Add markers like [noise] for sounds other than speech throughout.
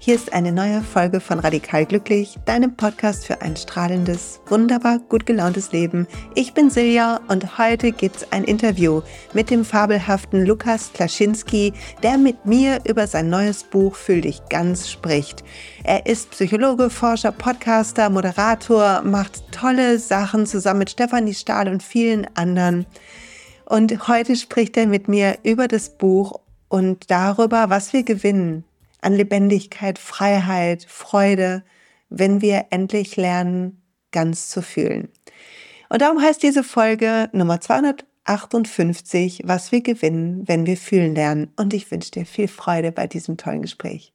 Hier ist eine neue Folge von Radikal Glücklich, deinem Podcast für ein strahlendes, wunderbar gut gelauntes Leben. Ich bin Silja und heute gibt's ein Interview mit dem fabelhaften Lukas Klaschinski, der mit mir über sein neues Buch Fühl dich ganz spricht. Er ist Psychologe, Forscher, Podcaster, Moderator, macht tolle Sachen zusammen mit Stefanie Stahl und vielen anderen. Und heute spricht er mit mir über das Buch und darüber, was wir gewinnen an Lebendigkeit, Freiheit, Freude, wenn wir endlich lernen, ganz zu fühlen. Und darum heißt diese Folge Nummer 258, was wir gewinnen, wenn wir fühlen lernen. Und ich wünsche dir viel Freude bei diesem tollen Gespräch.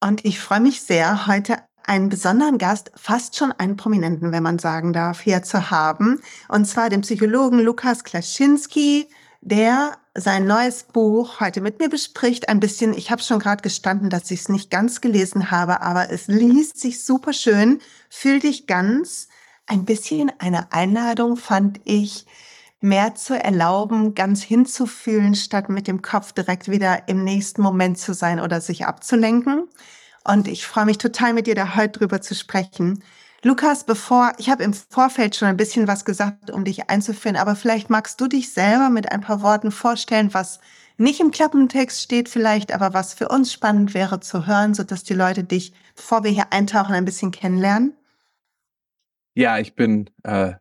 Und ich freue mich sehr, heute einen besonderen Gast, fast schon einen Prominenten, wenn man sagen darf, hier zu haben. Und zwar den Psychologen Lukas Klaschinski, der sein neues Buch heute mit mir bespricht. Ein bisschen, ich habe schon gerade gestanden, dass ich es nicht ganz gelesen habe, aber es liest sich super schön. Fühl dich ganz. Ein bisschen eine Einladung fand ich, mehr zu erlauben, ganz hinzufühlen, statt mit dem Kopf direkt wieder im nächsten Moment zu sein oder sich abzulenken. Und ich freue mich total mit dir da heute drüber zu sprechen. Lukas, bevor, ich habe im Vorfeld schon ein bisschen was gesagt, um dich einzuführen, aber vielleicht magst du dich selber mit ein paar Worten vorstellen, was nicht im Klappentext steht vielleicht, aber was für uns spannend wäre zu hören, sodass die Leute dich, bevor wir hier eintauchen, ein bisschen kennenlernen. Ja, ich bin äh,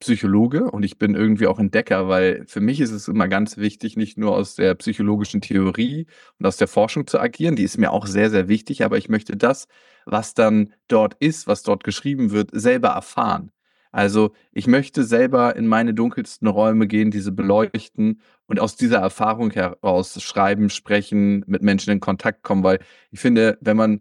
Psychologe und ich bin irgendwie auch Entdecker, weil für mich ist es immer ganz wichtig, nicht nur aus der psychologischen Theorie und aus der Forschung zu agieren, die ist mir auch sehr, sehr wichtig, aber ich möchte das, was dann dort ist, was dort geschrieben wird, selber erfahren. Also ich möchte selber in meine dunkelsten Räume gehen, diese beleuchten und aus dieser Erfahrung heraus schreiben, sprechen, mit Menschen in Kontakt kommen, weil ich finde, wenn man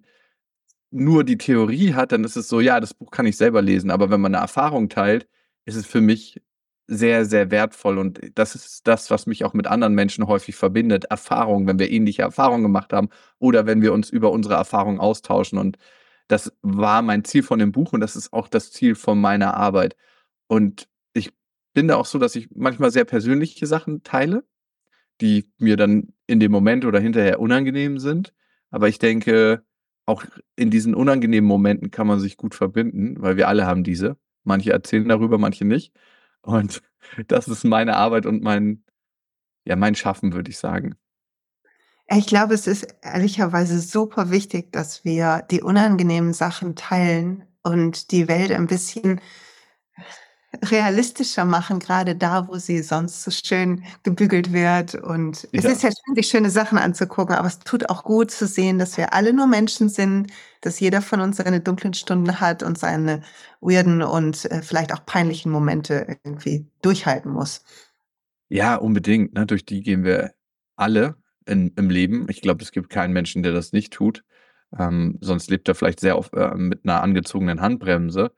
nur die Theorie hat, dann ist es so, ja, das Buch kann ich selber lesen, aber wenn man eine Erfahrung teilt, ist es für mich sehr, sehr wertvoll. Und das ist das, was mich auch mit anderen Menschen häufig verbindet. Erfahrung, wenn wir ähnliche Erfahrungen gemacht haben oder wenn wir uns über unsere Erfahrungen austauschen. Und das war mein Ziel von dem Buch und das ist auch das Ziel von meiner Arbeit. Und ich bin da auch so, dass ich manchmal sehr persönliche Sachen teile, die mir dann in dem Moment oder hinterher unangenehm sind. Aber ich denke, auch in diesen unangenehmen Momenten kann man sich gut verbinden, weil wir alle haben diese. Manche erzählen darüber, manche nicht. Und [laughs] das ist meine Arbeit und mein, ja, mein Schaffen, würde ich sagen. Ich glaube, es ist ehrlicherweise super wichtig, dass wir die unangenehmen Sachen teilen und die Welt ein bisschen realistischer machen, gerade da, wo sie sonst so schön gebügelt wird. Und ja. es ist ja schön, sich schöne Sachen anzugucken, aber es tut auch gut zu sehen, dass wir alle nur Menschen sind, dass jeder von uns seine dunklen Stunden hat und seine weirden und äh, vielleicht auch peinlichen Momente irgendwie durchhalten muss. Ja, unbedingt. Ne? Durch die gehen wir alle in, im Leben. Ich glaube, es gibt keinen Menschen, der das nicht tut. Ähm, sonst lebt er vielleicht sehr oft äh, mit einer angezogenen Handbremse.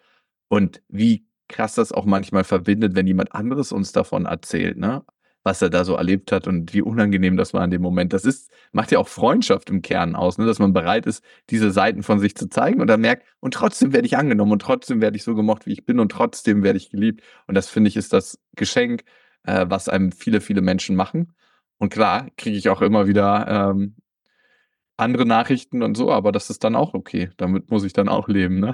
Und wie krass das auch manchmal verbindet, wenn jemand anderes uns davon erzählt, ne? Was er da so erlebt hat und wie unangenehm das war in dem Moment. Das ist, macht ja auch Freundschaft im Kern aus, ne? dass man bereit ist, diese Seiten von sich zu zeigen und dann merkt, und trotzdem werde ich angenommen und trotzdem werde ich so gemocht, wie ich bin und trotzdem werde ich geliebt. Und das finde ich ist das Geschenk, äh, was einem viele, viele Menschen machen. Und klar, kriege ich auch immer wieder ähm, andere Nachrichten und so, aber das ist dann auch okay. Damit muss ich dann auch leben, ne?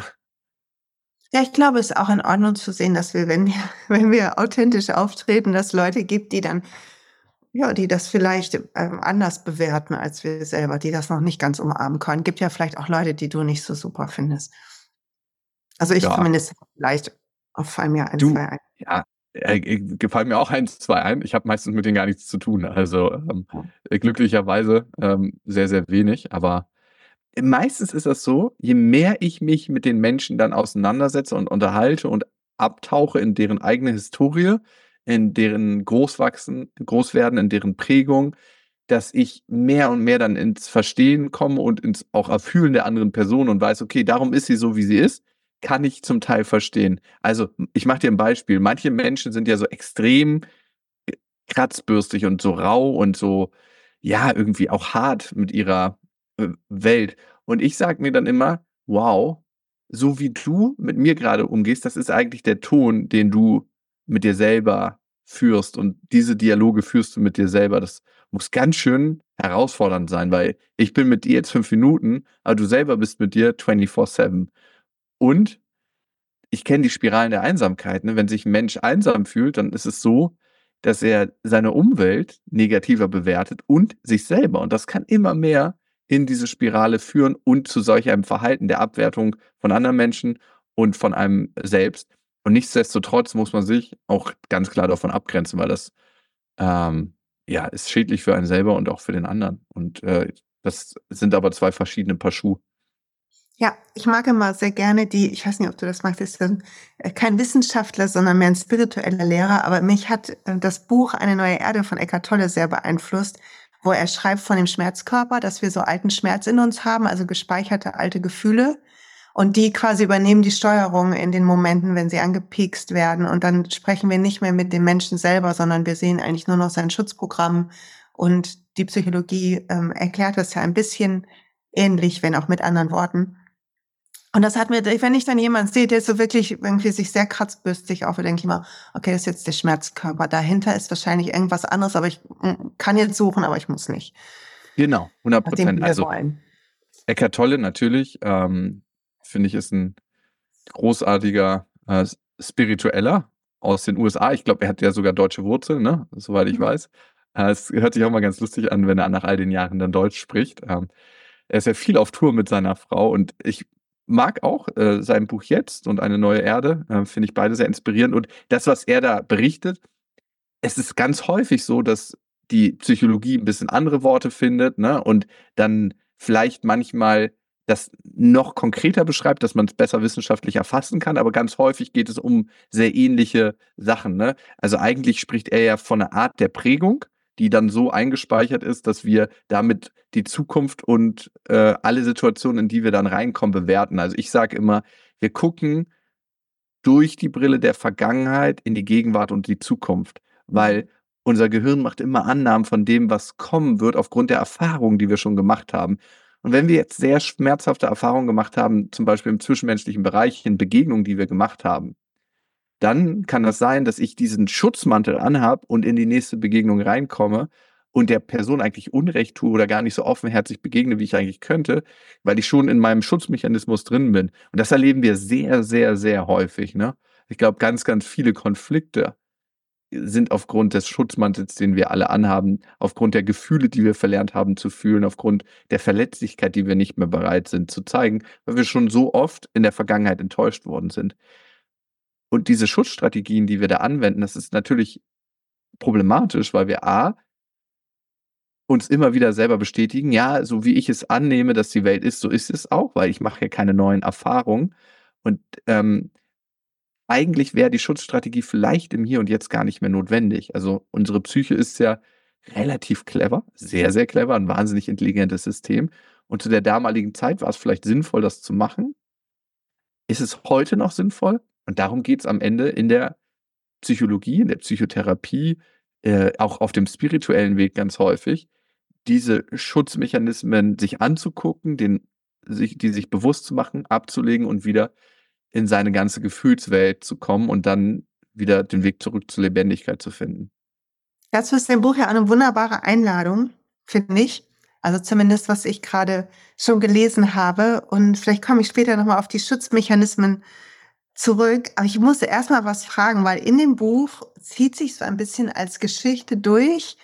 Ja, ich glaube, es ist auch in Ordnung zu sehen, dass wir, wenn wir, [laughs] wenn wir authentisch auftreten, dass Leute gibt, die dann, ja, die das vielleicht ähm, anders bewerten als wir selber, die das noch nicht ganz umarmen können. Gibt ja vielleicht auch Leute, die du nicht so super findest. Also ich ja. zumindest vielleicht auf fallen mir ein, du, zwei ein. Ja, äh, gefallen mir auch ein, zwei ein. Ich habe meistens mit denen gar nichts zu tun. Also ähm, glücklicherweise ähm, sehr, sehr wenig. Aber meistens ist das so, je mehr ich mich mit den Menschen dann auseinandersetze und unterhalte und abtauche in deren eigene Historie, in deren Großwachsen, Großwerden, in deren Prägung, dass ich mehr und mehr dann ins Verstehen komme und ins auch Erfühlen der anderen Person und weiß, okay, darum ist sie so, wie sie ist, kann ich zum Teil verstehen. Also, ich mache dir ein Beispiel. Manche Menschen sind ja so extrem äh, kratzbürstig und so rau und so, ja, irgendwie auch hart mit ihrer Welt. Und ich sage mir dann immer, wow, so wie du mit mir gerade umgehst, das ist eigentlich der Ton, den du mit dir selber führst und diese Dialoge führst du mit dir selber. Das muss ganz schön herausfordernd sein, weil ich bin mit dir jetzt fünf Minuten, aber du selber bist mit dir 24-7. Und ich kenne die Spiralen der Einsamkeit. Ne? Wenn sich ein Mensch einsam fühlt, dann ist es so, dass er seine Umwelt negativer bewertet und sich selber. Und das kann immer mehr in diese Spirale führen und zu solch einem Verhalten der Abwertung von anderen Menschen und von einem selbst. Und nichtsdestotrotz muss man sich auch ganz klar davon abgrenzen, weil das ähm, ja ist schädlich für einen selber und auch für den anderen. Und äh, das sind aber zwei verschiedene Paar Schuhe. Ja, ich mag immer sehr gerne die, ich weiß nicht, ob du das magst, ist äh, kein Wissenschaftler, sondern mehr ein spiritueller Lehrer, aber mich hat äh, das Buch Eine neue Erde von Eckart Tolle sehr beeinflusst, wo er schreibt von dem Schmerzkörper, dass wir so alten Schmerz in uns haben, also gespeicherte alte Gefühle. Und die quasi übernehmen die Steuerung in den Momenten, wenn sie angepiekst werden. Und dann sprechen wir nicht mehr mit dem Menschen selber, sondern wir sehen eigentlich nur noch sein Schutzprogramm. Und die Psychologie ähm, erklärt das ja ein bisschen ähnlich, wenn auch mit anderen Worten. Und das hat mir, wenn ich dann jemand sehe, der so wirklich irgendwie sich sehr kratzbürstig auf, denke ich mal, okay, das ist jetzt der Schmerzkörper. Dahinter ist wahrscheinlich irgendwas anderes, aber ich mm, kann jetzt suchen, aber ich muss nicht. Genau, 100 Prozent. Also Eckart Tolle natürlich, ähm, finde ich, ist ein großartiger äh, Spiritueller aus den USA. Ich glaube, er hat ja sogar deutsche Wurzeln, ne? soweit ich mhm. weiß. Äh, es hört sich auch mal ganz lustig an, wenn er nach all den Jahren dann Deutsch spricht. Ähm, er ist ja viel auf Tour mit seiner Frau und ich mag auch äh, sein Buch jetzt und eine neue Erde, äh, finde ich beide sehr inspirierend. Und das, was er da berichtet, es ist ganz häufig so, dass die Psychologie ein bisschen andere Worte findet ne? und dann vielleicht manchmal das noch konkreter beschreibt, dass man es besser wissenschaftlich erfassen kann, aber ganz häufig geht es um sehr ähnliche Sachen. Ne? Also eigentlich spricht er ja von einer Art der Prägung, die dann so eingespeichert ist, dass wir damit die Zukunft und äh, alle Situationen, in die wir dann reinkommen, bewerten. Also ich sage immer, wir gucken durch die Brille der Vergangenheit in die Gegenwart und die Zukunft, weil unser Gehirn macht immer Annahmen von dem, was kommen wird, aufgrund der Erfahrungen, die wir schon gemacht haben. Und wenn wir jetzt sehr schmerzhafte Erfahrungen gemacht haben, zum Beispiel im zwischenmenschlichen Bereich, in Begegnungen, die wir gemacht haben, dann kann das sein, dass ich diesen Schutzmantel anhab und in die nächste Begegnung reinkomme und der Person eigentlich Unrecht tue oder gar nicht so offenherzig begegne, wie ich eigentlich könnte, weil ich schon in meinem Schutzmechanismus drin bin. Und das erleben wir sehr, sehr, sehr häufig. Ne? Ich glaube, ganz, ganz viele Konflikte sind aufgrund des Schutzmantels, den wir alle anhaben, aufgrund der Gefühle, die wir verlernt haben zu fühlen, aufgrund der Verletzlichkeit, die wir nicht mehr bereit sind zu zeigen, weil wir schon so oft in der Vergangenheit enttäuscht worden sind. Und diese Schutzstrategien, die wir da anwenden, das ist natürlich problematisch, weil wir A, uns immer wieder selber bestätigen, ja, so wie ich es annehme, dass die Welt ist, so ist es auch, weil ich mache ja keine neuen Erfahrungen. Und ähm, eigentlich wäre die Schutzstrategie vielleicht im Hier und Jetzt gar nicht mehr notwendig. Also unsere Psyche ist ja relativ clever, sehr, sehr clever, ein wahnsinnig intelligentes System. Und zu der damaligen Zeit war es vielleicht sinnvoll, das zu machen. Ist es heute noch sinnvoll? Und darum geht es am Ende in der Psychologie, in der Psychotherapie, äh, auch auf dem spirituellen Weg ganz häufig, diese Schutzmechanismen sich anzugucken, den, sich, die sich bewusst zu machen, abzulegen und wieder in seine ganze Gefühlswelt zu kommen und dann wieder den Weg zurück zur Lebendigkeit zu finden. Dazu ist dein Buch ja eine wunderbare Einladung, finde ich. Also zumindest, was ich gerade schon gelesen habe. Und vielleicht komme ich später nochmal auf die Schutzmechanismen zurück. Aber ich musste erstmal was fragen, weil in dem Buch zieht sich so ein bisschen als Geschichte durch,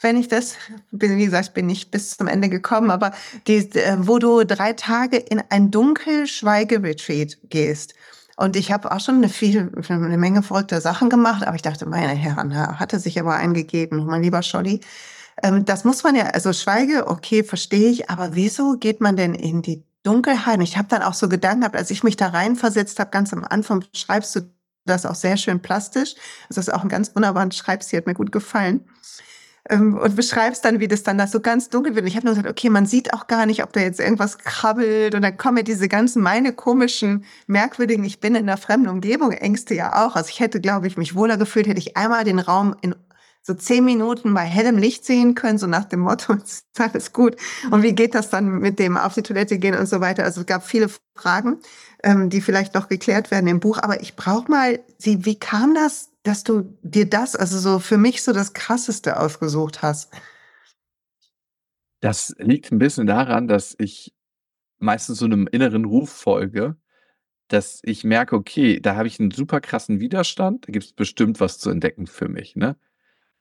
wenn ich das, wie gesagt, bin nicht bis zum Ende gekommen, aber die, äh, wo du drei Tage in ein dunkel Schweigeretreat gehst. Und ich habe auch schon eine, viel, eine Menge verrückter Sachen gemacht, aber ich dachte, meine Herren, hatte sich aber eingegeben, mein lieber Scholli. Ähm, das muss man ja, also Schweige, okay, verstehe ich, aber wieso geht man denn in die Dunkelheit? Ich habe dann auch so Gedanken gehabt, als ich mich da reinversetzt habe, ganz am Anfang schreibst du das auch sehr schön plastisch. Das ist auch ein ganz wunderbarer Schreibstil, hat mir gut gefallen ähm, und beschreibst dann, wie das dann da so ganz dunkel wird. Und ich habe nur gesagt, okay, man sieht auch gar nicht, ob da jetzt irgendwas krabbelt. Und dann kommen ja diese ganzen, meine komischen, merkwürdigen, ich bin in einer fremden Umgebung, Ängste ja auch. Also ich hätte, glaube ich, mich wohler gefühlt, hätte ich einmal den Raum in so zehn Minuten bei hellem Licht sehen können, so nach dem Motto, [laughs] ist alles gut. Und wie geht das dann mit dem auf die Toilette gehen und so weiter? Also es gab viele Fragen, ähm, die vielleicht noch geklärt werden im Buch. Aber ich brauche mal, Sie, wie kam das, dass du dir das, also so für mich so das Krasseste ausgesucht hast? Das liegt ein bisschen daran, dass ich meistens so einem inneren Ruf folge, dass ich merke: „Okay, da habe ich einen super krassen Widerstand, da gibt es bestimmt was zu entdecken für mich“, ne?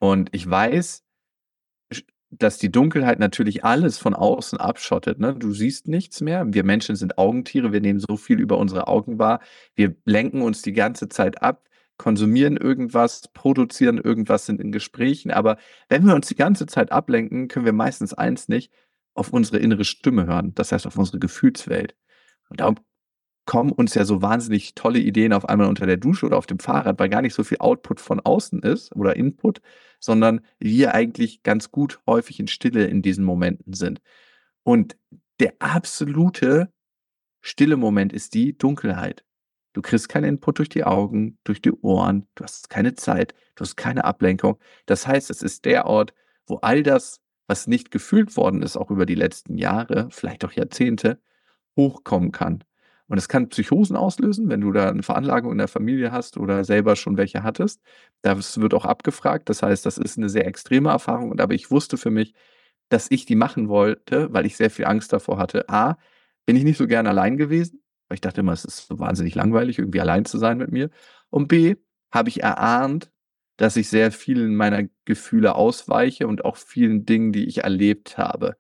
Und ich weiß, dass die Dunkelheit natürlich alles von außen abschottet, ne? Du siehst nichts mehr. Wir Menschen sind Augentiere, wir nehmen so viel über unsere Augen wahr. Wir lenken uns die ganze Zeit ab, konsumieren irgendwas, produzieren irgendwas, sind in Gesprächen. Aber wenn wir uns die ganze Zeit ablenken, können wir meistens eins nicht: auf unsere innere Stimme hören, das heißt auf unsere Gefühlswelt. Und darum kommen uns ja so wahnsinnig tolle Ideen auf einmal unter der Dusche oder auf dem Fahrrad, weil gar nicht so viel Output von außen ist oder Input, sondern wir eigentlich ganz gut häufig in Stille in diesen Momenten sind. Und der absolute stille Moment ist die Dunkelheit. Du kriegst keinen Input durch die Augen, durch die Ohren, du hast keine Zeit, du hast keine Ablenkung. Das heißt, es ist der Ort, wo all das, was nicht gefühlt worden ist, auch über die letzten Jahre, vielleicht auch Jahrzehnte, hochkommen kann. Und es kann Psychosen auslösen, wenn du da eine Veranlagung in der Familie hast oder selber schon welche hattest. Das wird auch abgefragt. Das heißt, das ist eine sehr extreme Erfahrung. Und aber ich wusste für mich, dass ich die machen wollte, weil ich sehr viel Angst davor hatte. A, bin ich nicht so gern allein gewesen, weil ich dachte immer, es ist so wahnsinnig langweilig, irgendwie allein zu sein mit mir. Und B, habe ich erahnt, dass ich sehr vielen meiner Gefühle ausweiche und auch vielen Dingen, die ich erlebt habe.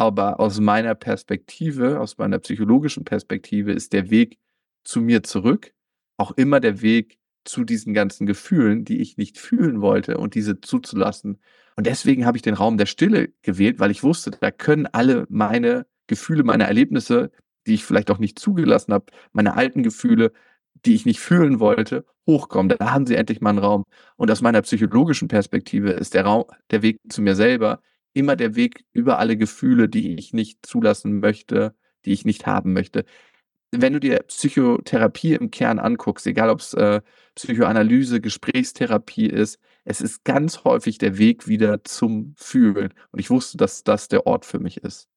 Aber aus meiner Perspektive, aus meiner psychologischen Perspektive ist der Weg zu mir zurück auch immer der Weg zu diesen ganzen Gefühlen, die ich nicht fühlen wollte und diese zuzulassen. Und deswegen habe ich den Raum der Stille gewählt, weil ich wusste, da können alle meine Gefühle, meine Erlebnisse, die ich vielleicht auch nicht zugelassen habe, meine alten Gefühle, die ich nicht fühlen wollte, hochkommen. Da haben sie endlich mal einen Raum. Und aus meiner psychologischen Perspektive ist der Raum, der Weg zu mir selber immer der Weg über alle Gefühle, die ich nicht zulassen möchte, die ich nicht haben möchte. Wenn du dir Psychotherapie im Kern anguckst, egal ob es äh, Psychoanalyse, Gesprächstherapie ist, es ist ganz häufig der Weg wieder zum Fühlen. Und ich wusste, dass das der Ort für mich ist.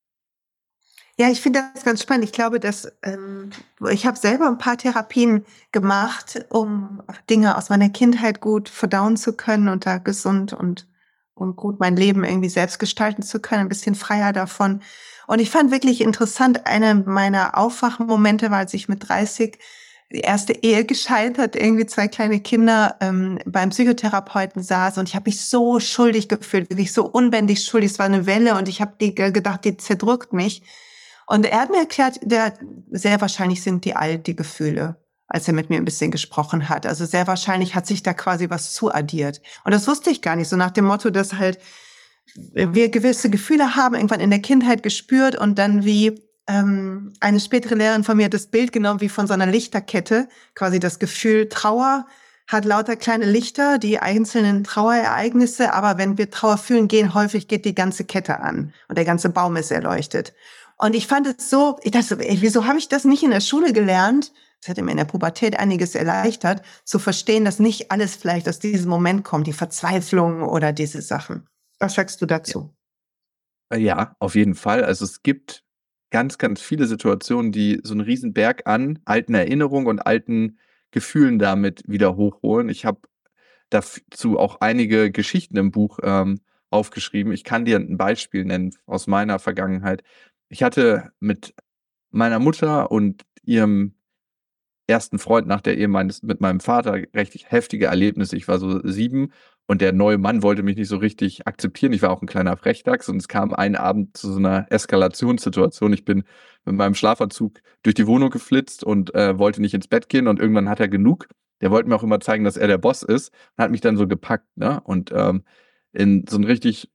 Ja, ich finde das ganz spannend. Ich glaube, dass ähm, ich habe selber ein paar Therapien gemacht, um Dinge aus meiner Kindheit gut verdauen zu können und da gesund und und gut mein Leben irgendwie selbst gestalten zu können, ein bisschen freier davon. Und ich fand wirklich interessant, eine meiner Aufwachmomente war, als ich mit 30 die erste Ehe gescheitert, irgendwie zwei kleine Kinder ähm, beim Psychotherapeuten saß und ich habe mich so schuldig gefühlt, wirklich so unbändig schuldig. Es war eine Welle und ich habe gedacht, die zerdrückt mich. Und er hat mir erklärt, der, sehr wahrscheinlich sind die all die Gefühle als er mit mir ein bisschen gesprochen hat. Also sehr wahrscheinlich hat sich da quasi was zuaddiert. Und das wusste ich gar nicht, so nach dem Motto, dass halt wir gewisse Gefühle haben, irgendwann in der Kindheit gespürt und dann wie ähm, eine spätere Lehrerin von mir hat das Bild genommen wie von so einer Lichterkette, quasi das Gefühl Trauer hat lauter kleine Lichter, die einzelnen Trauerereignisse, aber wenn wir Trauer fühlen gehen, häufig geht die ganze Kette an und der ganze Baum ist erleuchtet. Und ich fand es so, ich dachte, ey, wieso habe ich das nicht in der Schule gelernt? Das hätte mir in der Pubertät einiges erleichtert, zu verstehen, dass nicht alles vielleicht aus diesem Moment kommt, die Verzweiflung oder diese Sachen. Was sagst du dazu? Äh, ja, auf jeden Fall. Also es gibt ganz, ganz viele Situationen, die so einen riesen Berg an alten Erinnerungen und alten Gefühlen damit wieder hochholen. Ich habe dazu auch einige Geschichten im Buch ähm, aufgeschrieben. Ich kann dir ein Beispiel nennen aus meiner Vergangenheit. Ich hatte mit meiner Mutter und ihrem ersten Freund nach der Ehe meines mit meinem Vater recht heftige Erlebnisse. Ich war so sieben und der neue Mann wollte mich nicht so richtig akzeptieren. Ich war auch ein kleiner Frechdachs und es kam einen Abend zu so einer Eskalationssituation. Ich bin mit meinem Schlafanzug durch die Wohnung geflitzt und äh, wollte nicht ins Bett gehen und irgendwann hat er genug. Der wollte mir auch immer zeigen, dass er der Boss ist und hat mich dann so gepackt ne? und ähm, in so einen richtig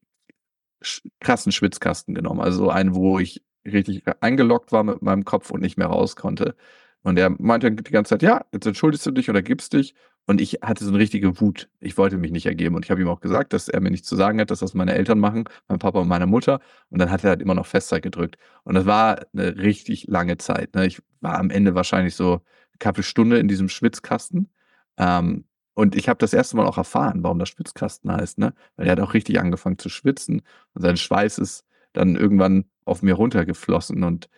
krassen Schwitzkasten genommen. Also einen, wo ich richtig eingeloggt war mit meinem Kopf und nicht mehr raus konnte. Und er meinte die ganze Zeit, ja, jetzt entschuldigst du dich oder gibst dich. Und ich hatte so eine richtige Wut. Ich wollte mich nicht ergeben. Und ich habe ihm auch gesagt, dass er mir nichts zu sagen hat, dass das meine Eltern machen, mein Papa und meine Mutter. Und dann hat er halt immer noch Festzeit gedrückt. Und das war eine richtig lange Zeit. Ne? Ich war am Ende wahrscheinlich so eine knappe Stunde in diesem Schwitzkasten. Ähm, Und ich habe das erste Mal auch erfahren, warum das Schwitzkasten heißt, ne? Weil er hat auch richtig angefangen zu schwitzen und sein Schweiß ist dann irgendwann auf mir runtergeflossen und,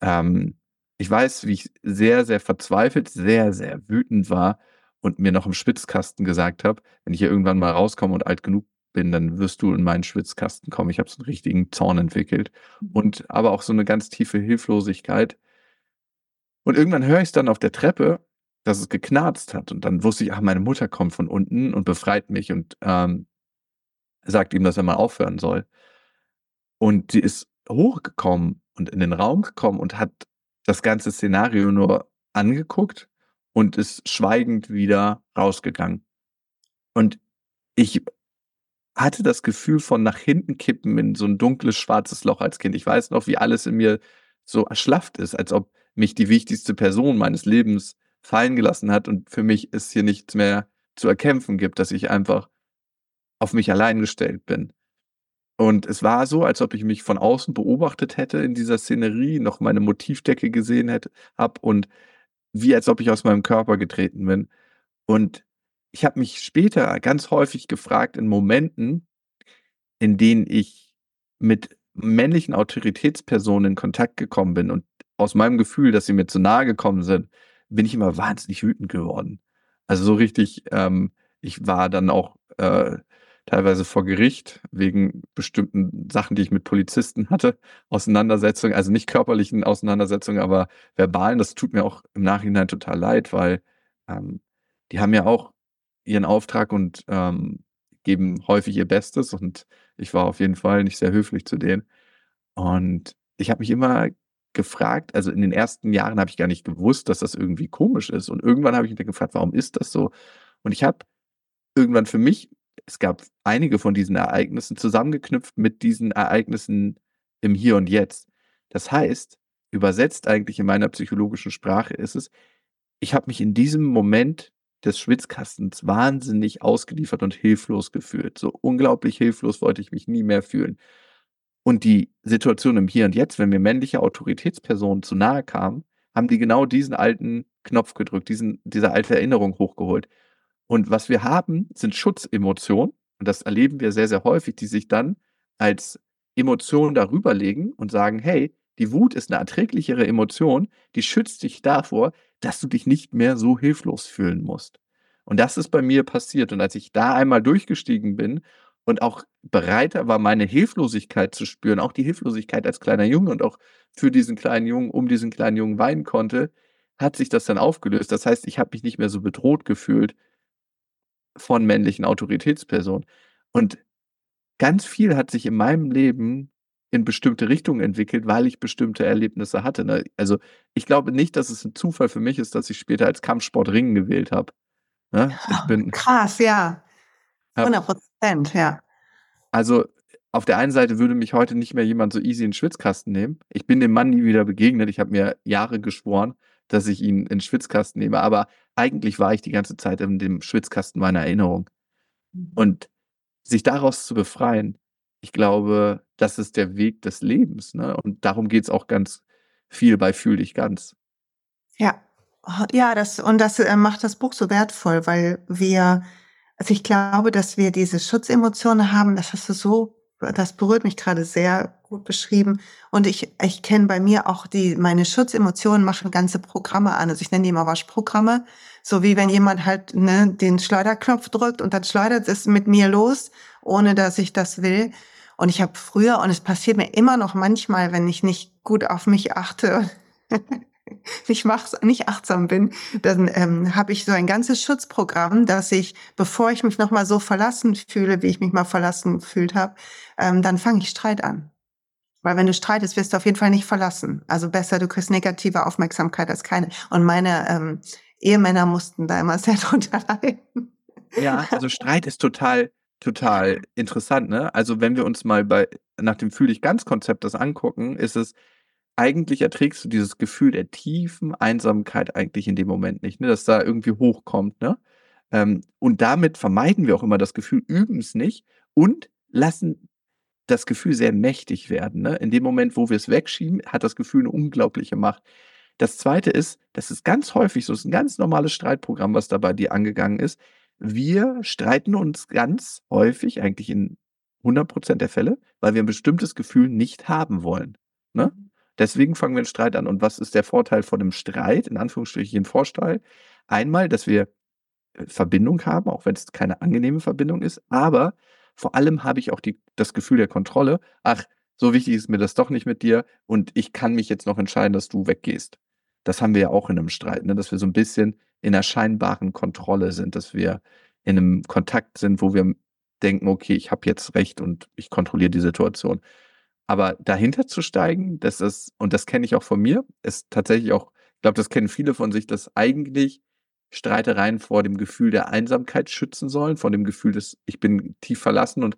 ähm, ich weiß, wie ich sehr, sehr verzweifelt, sehr, sehr wütend war und mir noch im Schwitzkasten gesagt habe: „Wenn ich hier irgendwann mal rauskomme und alt genug bin, dann wirst du in meinen Schwitzkasten kommen.“ Ich habe so 'n richtigen Zorn entwickelt Mhm. und aber auch so 'ne ganz tiefe Hilflosigkeit. Und irgendwann höre ich's dann auf der Treppe, dass es geknarzt hat und dann wusste ich: „Ach, meine Mutter kommt von unten und befreit mich und, ähm, sagt ihm, dass er mal aufhören soll.“ Und sie ist hochgekommen und in den Raum gekommen und hat das ganze Szenario nur angeguckt und ist schweigend wieder rausgegangen. Und ich hatte das Gefühl von nach hinten kippen in so 'n dunkles, schwarzes Loch als Kind. Ich weiß noch, wie alles in mir so erschlafft ist, als ob mich die wichtigste Person meines Lebens fallen gelassen hat und für mich es hier nichts mehr zu erkämpfen gibt, dass ich einfach auf mich allein gestellt bin. Und es war so, als ob ich mich von außen beobachtet hätte in dieser Szenerie, noch meine Motivdecke gesehen hätte habe und wie als ob ich aus meinem Körper getreten bin. Und ich habe mich später ganz häufig gefragt in Momenten, in denen ich mit männlichen Autoritätspersonen in Kontakt gekommen bin und aus meinem Gefühl, dass sie mir zu nahe gekommen sind, bin ich immer wahnsinnig wütend geworden. Also, so richtig ähm, ich war dann auch, äh, teilweise vor Gericht wegen bestimmten Sachen, die ich mit Polizisten hatte, Auseinandersetzungen, also nicht körperlichen Auseinandersetzungen, aber verbalen. Das tut mir auch im Nachhinein total leid, weil, ähm, die haben ja auch ihren Auftrag und, ähm, geben häufig ihr Bestes und ich war auf jeden Fall nicht sehr höflich zu denen. Und ich habe mich immer gefragt also, in den ersten Jahren habe ich gar nicht gewusst, dass das irgendwie komisch ist. Und irgendwann habe ich mich gefragt: „Warum ist das so?“ Und ich habe irgendwann für mich es gab einige von diesen Ereignissen zusammengeknüpft mit diesen Ereignissen im Hier und Jetzt. Das heißt, übersetzt eigentlich in meiner psychologischen Sprache ist es, ich habe mich in diesem Moment des Schwitzkastens wahnsinnig ausgeliefert und hilflos gefühlt. So unglaublich hilflos wollte ich mich nie mehr fühlen. Und die Situation im Hier und Jetzt, wenn mir männliche Autoritätspersonen zu nahe kamen, haben die genau diesen alten Knopf gedrückt, diesen diese alte Erinnerung hochgeholt. Und was wir haben, sind Schutzemotionen und das erleben wir sehr, sehr häufig, die sich dann als Emotion darüber legen und sagen: „Hey, die Wut ist 'ne erträglichere Emotion, die schützt dich davor, dass du dich nicht mehr so hilflos fühlen musst.“ Und das ist bei mir passiert. Und als ich da einmal durchgestiegen bin und auch bereiter war, meine Hilflosigkeit zu spüren, auch die Hilflosigkeit als kleiner Junge und auch für diesen kleinen Jungen um diesen kleinen Jungen weinen konnte, hat sich das dann aufgelöst. Das heißt, ich habe mich nicht mehr so bedroht gefühlt von männlichen Autoritätspersonen. Und ganz viel hat sich in meinem Leben in bestimmte Richtungen entwickelt, weil ich bestimmte Erlebnisse hatte, ne? Also, ich glaube nicht, dass es 'n Zufall für mich ist, dass ich später als Kampfsport Ringen gewählt habe, ne? Ich Ja, bin krass, ja. habe 100 %, ja. Also, auf der einen Seite würde mich heute nicht mehr jemand so easy in 'n Schwitzkasten nehmen. Ich bin dem Mann nie wieder begegnet. Ich habe mir Jahre geschworen, dass ich ihn in 'n Schwitzkasten nehme, aber eigentlich war ich die ganze Zeit in dem Schwitzkasten meiner Erinnerung. Mhm. Und sich daraus zu befreien, ich glaube, das ist der Weg des Lebens, ne? Und darum geht's auch ganz viel bei „Fühl dich ganz“. Ja. Ja, das und das, äh, macht das Buch so wertvoll, weil wir also, ich glaube, dass wir diese Schutzemotionen haben, das hast du so das berührt mich grade sehr gut beschrieben. Und ich ich kenne bei mir auch die meine Schutzemotionen machen ganze Programme an. Also, ich nenne die immer Waschprogramme, so wie wenn jemand halt, ne, den Schleuderknopf drückt und dann schleudert es mit mir los, ohne dass ich das will. Und ich habe früher und es passiert mir immer noch manchmal, wenn ich nicht gut auf mich achte, [laughs] nicht wachs nicht achtsam bin, dann, ähm, habe ich so ein ganzes Schutzprogramm, dass ich, bevor ich mich noch mal so verlassen fühle, wie ich mich mal verlassen gefühlt habe, ähm, dann fange ich Streit an. Weil wenn du streitest, wirst du auf jeden Fall nicht verlassen. Also, besser, du kriegst negative Aufmerksamkeit als keine. Und meine, ähm, Ehemänner mussten da immer [laughs] sehr drunter leiden. Ja, also, Streit ist total total interessant, ne? Also, wenn wir uns mal bei nach dem „Fühl dich ganz“ Konzept das angucken, ist es eigentlich erträgst du dieses Gefühl der tiefen Einsamkeit eigentlich in dem Moment nicht, ne, dass da irgendwie hochkommt, ne? Ähm, und damit vermeiden wir auch immer das Gefühl, üben's nicht und lassen das Gefühl sehr mächtig werden, ne? In dem Moment, wo wir's wegschieben, hat das Gefühl 'ne unglaubliche Macht. Das Zweite ist, das ist ganz häufig so, ist 'n ganz normales Streitprogramm, was da bei dir angegangen ist. wir streiten uns ganz häufig, eigentlich in 100% der Fälle, weil wir ein bestimmtes Gefühl nicht haben wollen, ne? Mhm. Deswegen fangen wir 'n Streit an. Und was ist der Vorteil von 'nem Streit, in Anführungsstrichen Vorteil? Einmal, dass wir, äh, Verbindung haben, auch wenn's keine angenehme Verbindung ist, aber vor allem habe ich auch die das Gefühl der Kontrolle: „Ach, so wichtig ist mir das doch nicht mit dir und ich kann mich jetzt noch entscheiden, dass du weggehst.“ Das haben wir ja auch in 'nem Streit, ne, dass wir so 'n bisschen in 'ner scheinbaren Kontrolle sind, dass wir in 'nem Kontakt sind, wo wir denken: „Okay, ich habe jetzt Recht und ich kontrolliere die Situation.“ Aber dahinter zu steigen, das ist und das kenne ich auch von mir, ist tatsächlich auch ich glaube, das kennen viele von sich, dass eigentlich Streitereien vor dem Gefühl der Einsamkeit schützen sollen, vor dem Gefühl, dass ich bin tief verlassen und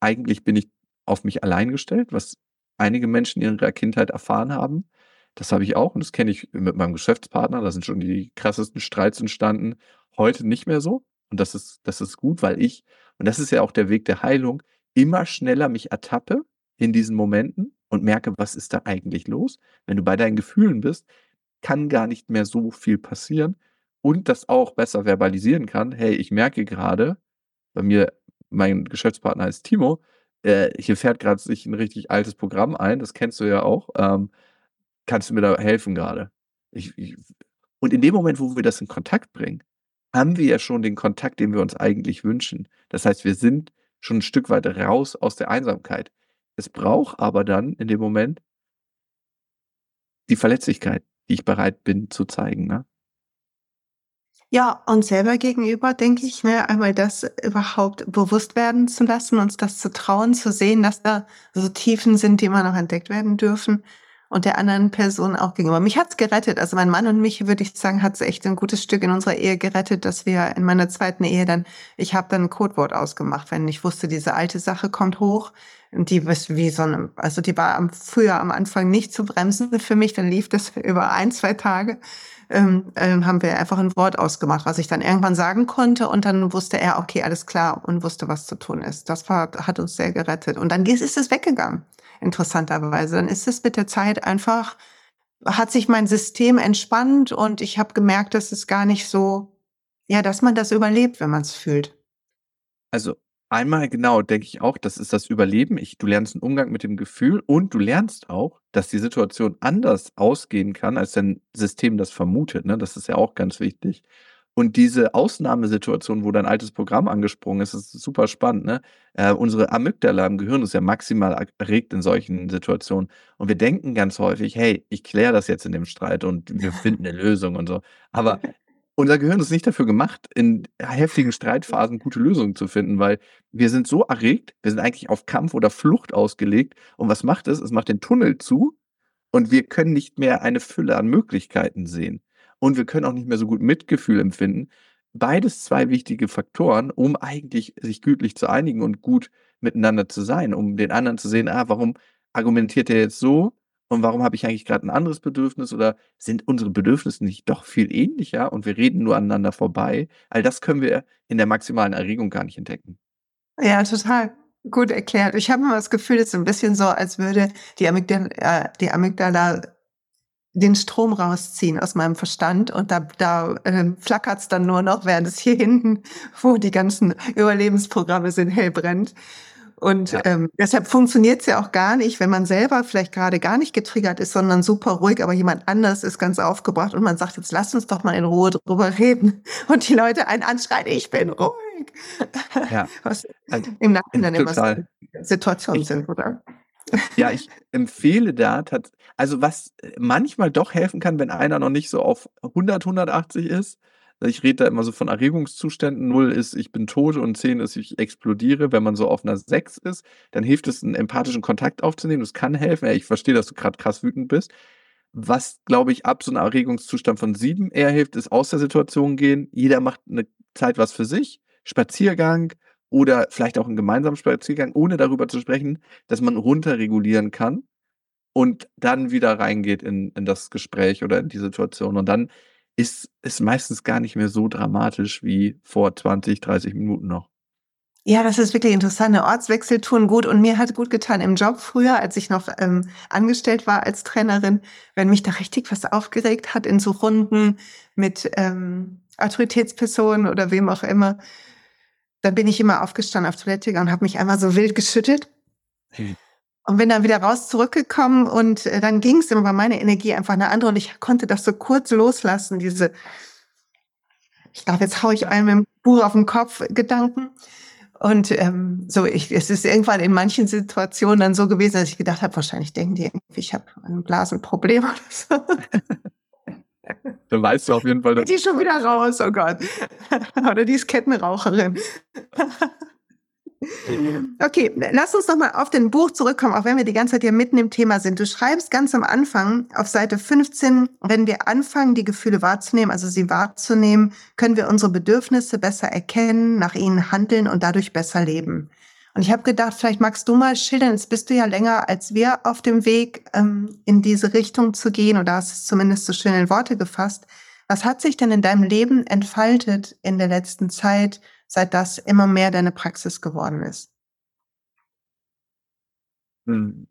eigentlich bin ich auf mich allein gestellt, was einige Menschen in ihrer Kindheit erfahren haben. Das habe ich auch und das kenne ich mit meinem Geschäftspartner. Da sind schon die krassesten Streits entstanden. Heute nicht mehr so und das ist das ist gut, weil ich und das ist ja auch der Weg der Heilung, immer schneller mich ertappe in diesen Momenten und merke: „Was ist da eigentlich los?“ Wenn du bei deinen Gefühlen bist, kann gar nicht mehr so viel passieren und das auch besser verbalisieren kann: „Hey, ich merke grade“ bei mir mein Geschäftspartner heißt Timo, äh, „hier fährt grad sich 'n richtig altes Programm ein, das kennst du ja auch. Ähm, kannst du mir da helfen grade?“ Ich ich und in dem Moment, wo wir das in Kontakt bringen, haben wir ja schon den Kontakt, den wir uns eigentlich wünschen. Das heißt, wir sind schon 'n Stück weit raus aus der Einsamkeit. Es braucht aber dann in dem Moment die Verletzlichkeit, die ich bereit bin zu zeigen, ne? Ja, uns selber gegenüber denke ich, ne, einmal das überhaupt bewusst werden zu lassen, uns das zu trauen, zu sehen, dass da so Tiefen sind, die immer noch entdeckt werden dürfen und der anderen Person auch gegenüber. Mich hat's gerettet. Also, mein Mann und mich, würde ich sagen, hat's echt 'n gutes Stück in unserer Ehe gerettet, dass wir in meiner 2. Ehe dann ich habe dann 'n Codewort ausgemacht, wenn ich wusste, diese alte Sache kommt hoch und die was wie so 'ne also, die war am früher am Anfang nicht zu bremsen für mich, dann lief das [laughs] über 1, 2 Tage. Ähm, ähm, haben wir einfach 'n Wort ausgemacht, was ich dann irgendwann sagen konnte und dann wusste er: „Okay, alles klar“ und wusste, was zu tun ist. Das war hat uns sehr gerettet. Und dann ist ist es weggegangen, interessanterweise. Dann ist es mit der Zeit einfach hat sich mein System entspannt und ich habe gemerkt, dass es gar nicht so ja, dass man das überlebt, wenn man's fühlt. Also, einmal genau, denke ich auch, das ist das Überleben. Ich du lernst 'n Umgang mit dem Gefühl und du lernst auch, dass die Situation anders ausgehen kann, als dein System das vermutet, ne? Das ist ja auch ganz wichtig. Und diese Ausnahmesituation, wo dein altes Programm angesprungen ist, ist super spannend, ne? Äh, unsere Amygdala im Gehirn ist ja maximal erregt in solchen Situationen. Und wir denken ganz häufig: „Hey, ich kläre das jetzt in dem Streit und wir [laughs] finden 'ne Lösung und so.“ Aber unser Gehirn ist nicht dafür gemacht, in heftigen Streitphasen gute Lösungen zu finden, weil wir sind so erregt, wir sind eigentlich auf Kampf oder Flucht ausgelegt. Und was macht es? Es macht den Tunnel zu und wir können nicht mehr eine Fülle an Möglichkeiten sehen. Und wir können auch nicht mehr so gut Mitgefühl empfinden. Beides 2 wichtige Faktoren, um eigentlich sich gütlich zu einigen und gut miteinander zu sein, um den anderen zu sehen: „Ah, warum argumentiert der jetzt so und warum habe ich eigentlich grad 'n anderes Bedürfnis oder sind unsere Bedürfnisse nicht doch viel ähnlicher und wir reden nur aneinander vorbei?“ All das können wir in der maximalen Erregung gar nicht entdecken. Ja, total gut erklärt. Ich habe immer das Gefühl, es ist so 'n bisschen so, als würde die Amygdal äh, die Amygdala den Strom rausziehen aus meinem Verstand und da da, ähm, flackert's dann nur noch, während es hier hinten, [laughs] wo die ganzen Überlebensprogramme sind, hell brennt. Und, Ja. ähm, deshalb funktioniert's ja auch gar nicht, wenn man selber vielleicht grade gar nicht getriggert ist, sondern super ruhig, aber jemand anders ist ganz aufgebracht und man sagt: „Jetzt lass uns doch mal in Ruhe drüber reden.“ [laughs] Und die Leute einen anschreien: „Ich bin ruhig.“ Ja, [laughs] Was im Nachhinein immer so. Situationen sind, oder? Ja, ich empfehle da tats also, was, äh, manchmal doch helfen kann, wenn einer noch nicht so auf 100, 180 ist. Ich rede da immer so von Erregungszuständen. 0 ist: „Ich bin tot“ und 10 ist: „Ich explodiere.“ Wenn man so auf 'ner 6 ist, dann hilft es, 'n empathischen Kontakt aufzunehmen. Das kann helfen. „Ey, ich verstehe, dass du grad krass wütend bist.“ Was, glaube ich, ab so 'ner Erregungszustand von 7 eher hilft, ist aus der Situation gehen. Jeder macht 'ne Zeit was für sich, Spaziergang oder vielleicht auch 'n gemeinsamen Spaziergang, ohne darüber zu sprechen, dass man runterregulieren kann und dann wieder reingeht in in das Gespräch oder in die Situation. Und dann ist es meistens gar nicht mehr so dramatisch wie vor 20, 30 Minuten noch. Ja, das ist wirklich interessant. Ortswechsel tun gut und mir hat gut getan im Job früher, als ich noch ähm, angestellt war als Trainerin, wenn mich da richtig was aufgeregt hat in so Runden mit ähm, Autoritätspersonen oder wem auch immer, dann bin ich immer aufgestanden auf Toilette und habe mich einmal so wild geschüttelt. Hm. Und bin dann wieder raus zurückgekommen und äh, dann ging es immer, war meine Energie einfach eine andere und ich konnte das so kurz loslassen, diese, ich glaube, jetzt haue ich einem im Buch auf den Kopf Gedanken. Und ähm, so, ich, es ist irgendwann in manchen Situationen dann so gewesen, dass ich gedacht habe, wahrscheinlich denken die irgendwie, ich habe ein Blasenproblem oder so. [laughs] Dann weißt du auf jeden Fall, dass die ist schon wieder raus, oh Gott. [laughs] oder die ist Kettenraucherin. Okay, lass uns noch mal auf den Buch zurückkommen, auch wenn wir die ganze Zeit hier mitten im Thema sind. Du schreibst ganz am Anfang auf Seite 15, wenn wir anfangen, die Gefühle wahrzunehmen, also sie wahrzunehmen, können wir unsere Bedürfnisse besser erkennen, nach ihnen handeln und dadurch besser leben. Und ich habe gedacht, vielleicht magst du mal schildern, jetzt bist du ja länger als wir auf dem Weg, ähm, in diese Richtung zu gehen, oder hast es zumindest so schön in Worte gefasst. Was hat sich denn in deinem Leben entfaltet in der letzten Zeit, seit das immer mehr deine Praxis geworden ist? Hm,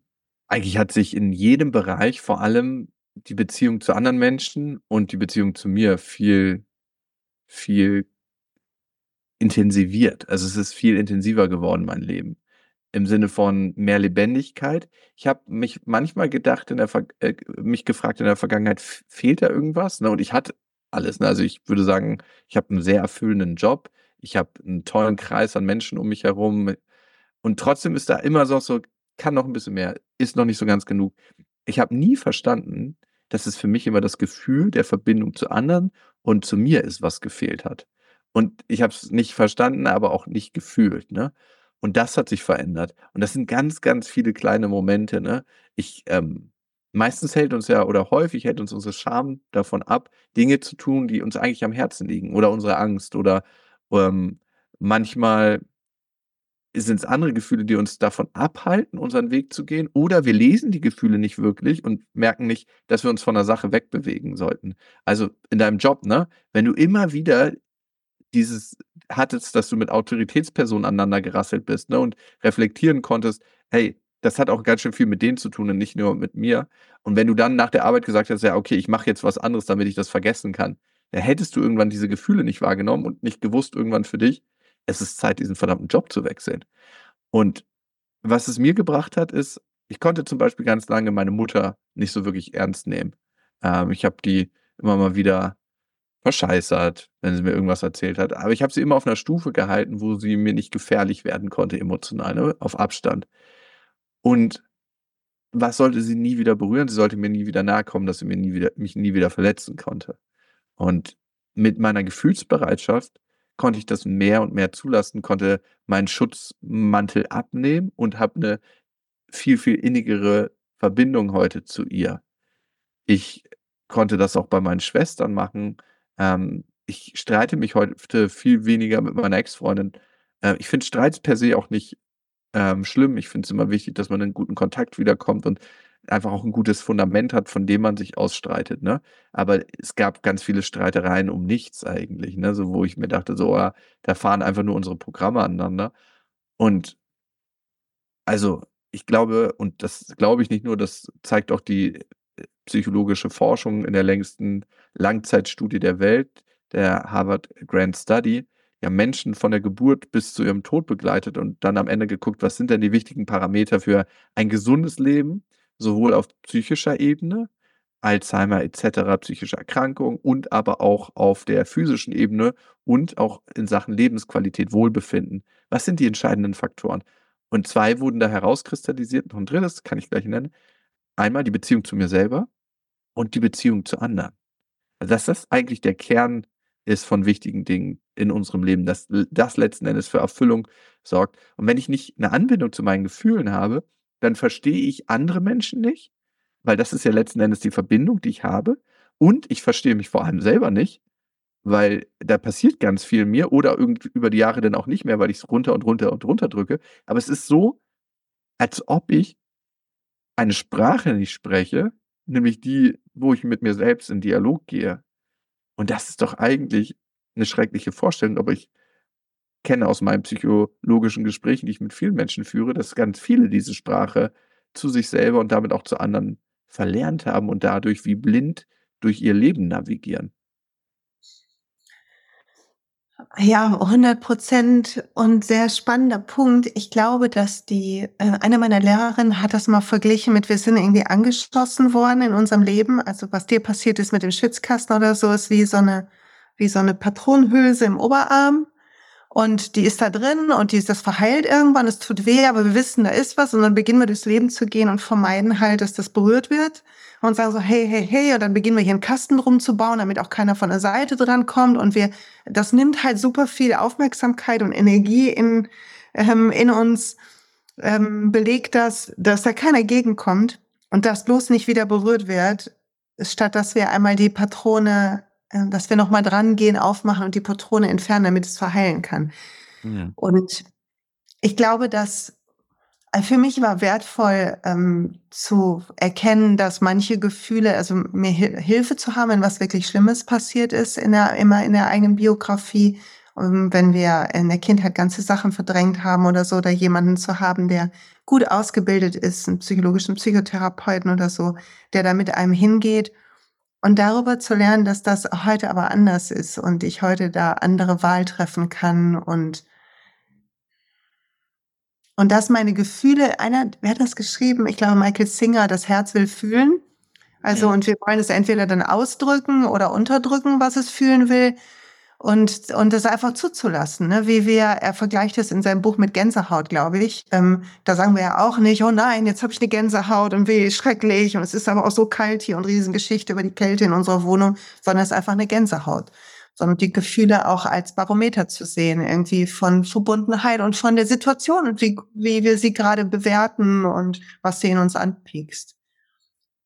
eigentlich hat sich in jedem Bereich vor allem die Beziehung zu anderen Menschen und die Beziehung zu mir viel viel intensiviert. Also, es ist viel intensiver geworden, mein Leben, im Sinne von mehr Lebendigkeit. Ich habe mich manchmal gedacht in der Verg äh, mich gefragt in der Vergangenheit, fehlt da irgendwas, ne? Und ich hatte alles, ne? Also, ich würde sagen, ich habe einen sehr erfüllenden Job. Ich habe einen tollen Kreis an Menschen um mich herum. Und trotzdem ist da immer so so: „Kann noch ein bisschen mehr, ist noch nicht so ganz genug.“ Ich habe nie verstanden, dass es für mich immer das Gefühl der Verbindung zu anderen und zu mir ist, was gefehlt hat. Und ich habe es nicht verstanden, aber auch nicht gefühlt, ne? Und das hat sich verändert. Und das sind ganz, ganz viele kleine Momente, ne? Ich, ähm meistens hält uns ja oder häufig hält uns unsere Scham davon ab, Dinge zu tun, die uns eigentlich am Herzen liegen oder unsere Angst oder ähm, manchmal sind es andere Gefühle, die uns davon abhalten, unseren Weg zu gehen, oder wir lesen die Gefühle nicht wirklich und merken nicht, dass wir uns von der Sache wegbewegen sollten. Also in deinem Job, ne? Wenn du immer wieder dieses hattest, dass du mit Autoritätspersonen aneinander gerasselt bist, ne, und reflektieren konntest: „Hey, das hat auch ganz schön viel mit denen zu tun und nicht nur mit mir.“ Und wenn du dann nach der Arbeit gesagt hast: „Ja, okay, ich mache jetzt was anderes, damit ich das vergessen kann“, da hättest du irgendwann diese Gefühle nicht wahrgenommen und nicht gewusst irgendwann für dich, es ist Zeit, diesen verdammten Job zu wechseln. Und was es mir gebracht hat, ist, ich konnte zum Beispiel ganz lange meine Mutter nicht so wirklich ernst nehmen. Ähm, ich habe die immer mal wieder verscheißert, wenn sie mir irgendwas erzählt hat. Aber ich habe sie immer auf einer Stufe gehalten, wo sie mir nicht gefährlich werden konnte emotional, ne, auf Abstand. Und was sollte sie nie wieder berühren? Sie sollte mir nie wieder nahe kommen, dass sie mir nie wieder mich nie wieder verletzen konnte. Und mit meiner Gefühlsbereitschaft konnte ich das mehr und mehr zulassen, konnte meinen Schutzmantel abnehmen und habe eine viel, viel innigere Verbindung heute zu ihr. Ich konnte das auch bei meinen Schwestern machen. Ähm, ich streite mich heute viel weniger mit meiner Ex-Freundin. Äh, ich finde Streits per se auch nicht, ähm, schlimm. Ich finde es immer wichtig, dass man in guten Kontakt wiederkommt und einfach auch ein gutes Fundament hat, von dem man sich ausstreitet, ne? Aber es gab ganz viele Streitereien um nichts eigentlich, ne? So, wo ich mir dachte, so, ah, da fahren einfach nur unsere Programme aneinander. Und also, ich glaube und das glaube ich nicht nur, das zeigt auch die, psychologische Forschung in der längsten Langzeitstudie der Welt, der Harvard Grand Study, ja Menschen von der Geburt bis zu ihrem Tod begleitet und dann am Ende geguckt, was sind denn die wichtigen Parameter für ein gesundes Leben sowohl auf psychischer Ebene, Alzheimer etc., psychische Erkrankungen und aber auch auf der physischen Ebene und auch in Sachen Lebensqualität, Wohlbefinden. Was sind die entscheidenden Faktoren? Und zwei wurden da herauskristallisiert, noch ein drittes kann ich gleich nennen. Einmal die Beziehung zu mir selber und die Beziehung zu anderen. Also, dass das eigentlich der Kern ist von wichtigen Dingen in unserem Leben, dass das letzten Endes für Erfüllung sorgt. Und wenn ich nicht eine Anbindung zu meinen Gefühlen habe, dann verstehe ich andere Menschen nicht, weil das ist ja letzten Endes die Verbindung, die ich habe. Und ich verstehe mich vor allem selber nicht, weil da passiert ganz viel mir oder irgendwie über die Jahre dann auch nicht mehr, weil ich es runter und runter und runter drücke. Aber es ist so, als ob ich eine Sprache nicht spreche, nämlich die, wo ich mit mir selbst in Dialog gehe. Und das ist doch eigentlich eine schreckliche Vorstellung, aber ich kenne aus meinen psychologischen Gesprächen, die ich mit vielen Menschen führe, dass ganz viele diese Sprache zu sich selber und damit auch zu anderen verlernt haben und dadurch wie blind durch ihr Leben navigieren. Ja, 100 Prozent und sehr spannender Punkt. Ich glaube, dass die, äh, eine meiner Lehrerinnen hat das mal verglichen mit, wir sind irgendwie angeschlossen worden in unserem Leben. Also was dir passiert ist mit dem Schwitzkasten oder so, ist wie so eine, wie so eine Patronenhülse im Oberarm. Und die ist da drin und die ist, das verheilt irgendwann, es tut weh, aber wir wissen, da ist was und dann beginnen wir durchs Leben zu gehen und vermeiden halt, dass das berührt wird und sagen so, hey, hey, hey, und dann beginnen wir hier einen Kasten rumzubauen, damit auch keiner von der Seite dran kommt und wir, das nimmt halt super viel Aufmerksamkeit und Energie in, ähm, in uns, ähm, belegt das, dass da keiner gegenkommt und das bloß nicht wieder berührt wird, statt dass wir einmal die Patrone äh, dass wir nochmal dran gehen, aufmachen und die Patrone entfernen, damit es verheilen kann. Ja. Und ich glaube, dass für mich war wertvoll ähm, zu erkennen, dass manche Gefühle, also mir Hilfe zu haben, wenn was wirklich Schlimmes passiert ist, in der, immer in der eigenen Biografie, ähm, wenn wir in der Kindheit ganze Sachen verdrängt haben oder so, oder jemanden zu haben, der gut ausgebildet ist, einen psychologischen Psychotherapeuten oder so, der da mit einem hingeht. Und darüber zu lernen, dass das heute aber anders ist und ich heute da andere Wahl treffen kann und und dass meine Gefühle, einer, wer hat das geschrieben? Ich glaube, Michael Singer, das Herz will fühlen. Also, und wir wollen es entweder dann ausdrücken oder unterdrücken, was es fühlen will und, und das einfach zuzulassen, ne? wie wir, er vergleicht es in seinem Buch mit Gänsehaut, glaube ich. Ähm, da sagen wir ja auch nicht, oh nein, jetzt habe ich eine Gänsehaut und wie schrecklich und es ist aber auch so kalt hier und Riesengeschichte über die Kälte in unserer Wohnung, sondern es ist einfach eine Gänsehaut. Sondern die Gefühle auch als Barometer zu sehen, irgendwie von Verbundenheit und von der Situation und wie, wie wir sie gerade bewerten und was sie in uns anpiekst.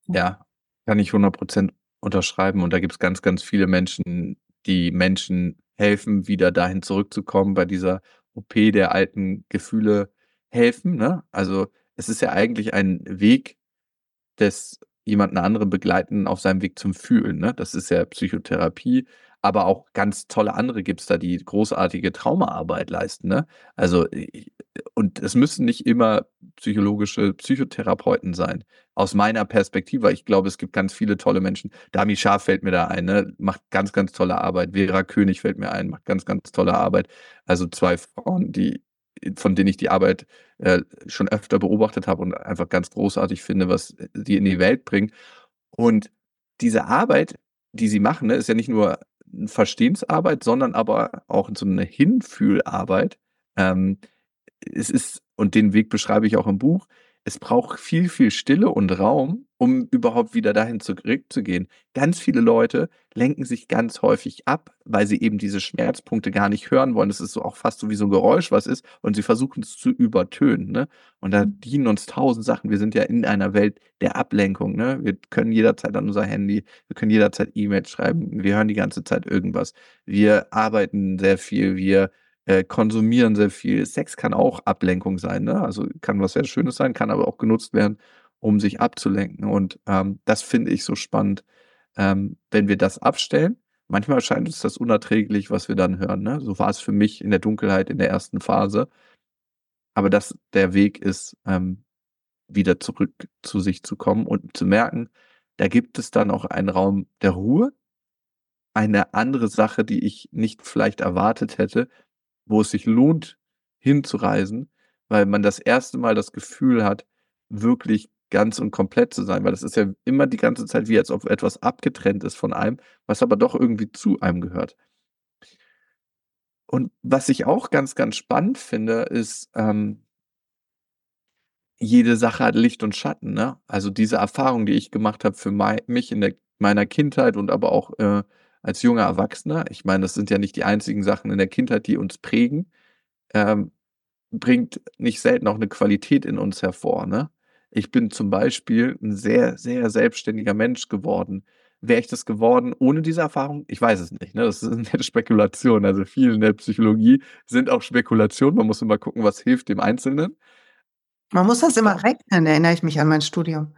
Ja, kann ich 100 Prozent unterschreiben und da gibt es ganz, ganz viele Menschen, die Menschen helfen, wieder dahin zurückzukommen, bei dieser OP der alten Gefühle helfen, ne? Also, es ist ja eigentlich ein Weg des jemanden anderen begleiten auf seinem Weg zum Fühlen, ne? Das ist ja Psychotherapie, aber auch ganz tolle andere gibt's da, die großartige Traumaarbeit leisten, ne? Also, und es müssen nicht immer psychologische Psychotherapeuten sein. Aus meiner Perspektive, ich glaube, es gibt ganz viele tolle Menschen. Dami Scharf fällt mir da ein, ne? macht ganz, ganz tolle Arbeit. Vera König fällt mir ein, macht ganz, ganz tolle Arbeit. Also zwei Frauen, die von denen ich die Arbeit äh, schon öfter beobachtet habe und einfach ganz großartig finde, was die in die Welt bringen. Und diese Arbeit, die sie machen, ne, ist ja nicht nur Verstehensarbeit, sondern aber auch so eine Hinfühlarbeit. Ähm, es ist, und den Weg beschreibe ich auch im Buch, es braucht viel, viel Stille und Raum, um überhaupt wieder dahin zurückzugehen. Ganz viele Leute lenken sich ganz häufig ab, weil sie eben diese Schmerzpunkte gar nicht hören wollen. Das ist so auch fast so wie so ein Geräusch, was ist, und sie versuchen es zu übertönen. Ne? Und da mhm. dienen uns tausend Sachen. Wir sind ja in einer Welt der Ablenkung. Ne? Wir können jederzeit an unser Handy, wir können jederzeit E-Mails schreiben, wir hören die ganze Zeit irgendwas. Wir arbeiten sehr viel, wir äh, konsumieren sehr viel. Sex kann auch Ablenkung sein, ne? Also kann was sehr Schönes sein, kann aber auch genutzt werden, um sich abzulenken. Und ähm, das finde ich so spannend, ähm, wenn wir das abstellen. Manchmal erscheint uns das unerträglich, was wir dann hören. Ne? So war es für mich in der Dunkelheit in der ersten Phase. Aber dass der Weg ist, ähm, wieder zurück zu sich zu kommen und zu merken, da gibt es dann auch einen Raum der Ruhe, eine andere Sache, die ich nicht vielleicht erwartet hätte, wo es sich lohnt, hinzureisen, weil man das erste Mal das Gefühl hat, wirklich ganz und komplett zu sein, weil das ist ja immer die ganze Zeit wie als ob etwas abgetrennt ist von einem, was aber doch irgendwie zu einem gehört. Und was ich auch ganz, ganz spannend finde, ist, ähm, jede Sache hat Licht und Schatten, ne? Also diese Erfahrung, die ich gemacht habe für mei mich in der meiner Kindheit und aber auch äh, als junger Erwachsener, ich meine, das sind ja nicht die einzigen Sachen in der Kindheit, die uns prägen, ähm, bringt nicht selten auch eine Qualität in uns hervor, ne? Ich bin zum Beispiel ein sehr, sehr selbstständiger Mensch geworden. Wäre ich das geworden ohne diese Erfahrung? Ich weiß es nicht, ne? Das ist [laughs] eine Spekulation. Also, viel in der Psychologie sind auch Spekulationen. Man muss immer gucken, was hilft dem Einzelnen. Man muss das immer rechnen, erinnere ich mich an mein Studium.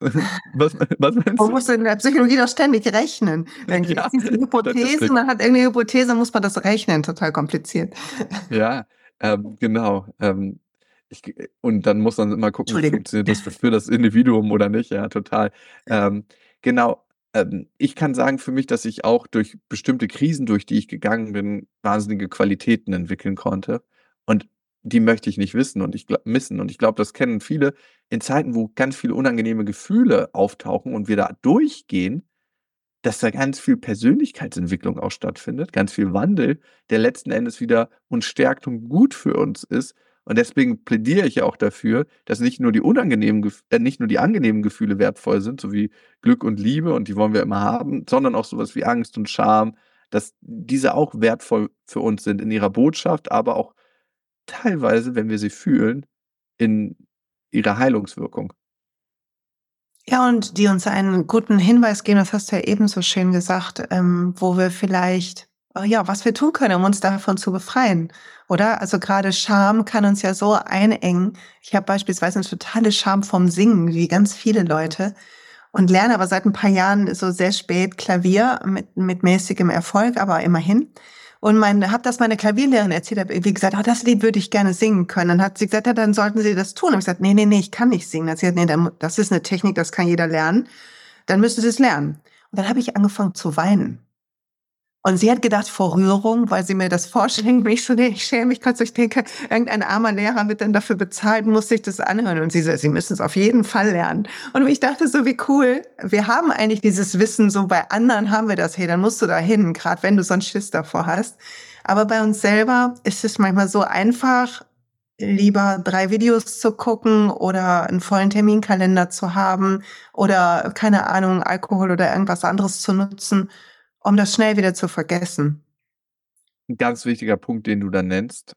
[laughs] Was was meinst Man du? muss in der Psychologie doch ständig rechnen. [laughs] Dann Ja, gibt's diese Hypothese, Statistik. man hat irgend 'ne Hypothese, muss man das rechnen, total kompliziert. Ja, ähm, genau. Ähm, ich äh, und dann muss man immer gucken, funktioniert das [laughs] für das Individuum oder nicht, ja, total. Ähm, genau, ähm, ich kann sagen für mich, dass ich auch durch bestimmte Krisen, durch die ich gegangen bin, wahnsinnige Qualitäten entwickeln konnte und die möchte ich nicht wissen und ich gla missen und ich glaube, das kennen viele in Zeiten, wo ganz viele unangenehme Gefühle auftauchen und wir da durchgehen, dass da ganz viel Persönlichkeitsentwicklung auch stattfindet, ganz viel Wandel, der letzten Endes wieder uns stärkt und gut für uns ist. Und deswegen plädiere ich ja auch dafür, dass nicht nur die unangenehmen äh, nicht nur die angenehmen Gefühle wertvoll sind, so wie Glück und Liebe und die wollen wir immer haben, sondern auch so was wie Angst und Scham, dass diese auch wertvoll für uns sind in ihrer Botschaft, aber auch teilweise, wenn wir sie fühlen, in ihrer Heilungswirkung. Ja, und die uns einen guten Hinweis geben, das hast du ja eben so schön gesagt, ähm, wo wir vielleicht ja, was wir tun können, um uns davon zu befreien, oder? Also, grade Scham kann uns ja so einengen. Ich habe beispielsweise 'ne totale Scham vorm Singen, wie ganz viele Leute, und lerne aber seit 'n paar Jahren so sehr spät Klavier mit mit mäßigem Erfolg, aber immerhin. Und mein habe das meiner Klavierlehrerin erzählt, habe irgendwie gesagt: „Ah, das Lied würde ich gerne singen können.“ Dann hat sie gesagt: „Ja, dann sollten Sie das tun.“ Habe ich gesagt: „Ne, ne, ne, ich kann nicht singen.“ Dann hat sie gesagt: „Ne, mu das ist 'ne Technik, das kann jeder lernen. Dann müssen Sie es lernen.“ Und dann habe ich angefangen zu weinen. Und sie hat gedacht vor Rührung, weil sie mir das vorschenkt, und [laughs] ich so: „Ne, ich schäme mich so.“ Ich denke, irgendein armer Lehrer wird dann dafür bezahlt, muss sich das anhören. Und sie so: „Sie müssen's auf jeden Fall lernen.“ Und ich dachte so: „Wie cool.“ Wir haben eigentlich dieses Wissen so bei anderen haben wir das: „Hey, dann musst du da hin“, grad wenn du sonst Schiss davor hast. Aber bei uns selber ist es manchmal so einfach, lieber 3 Videos zu gucken oder 'n vollen Terminkalender zu haben oder, keine Ahnung, Alkohol oder irgendwas anderes zu nutzen, um das schnell wieder zu vergessen. 'N ganz wichtiger Punkt, den du da nennst.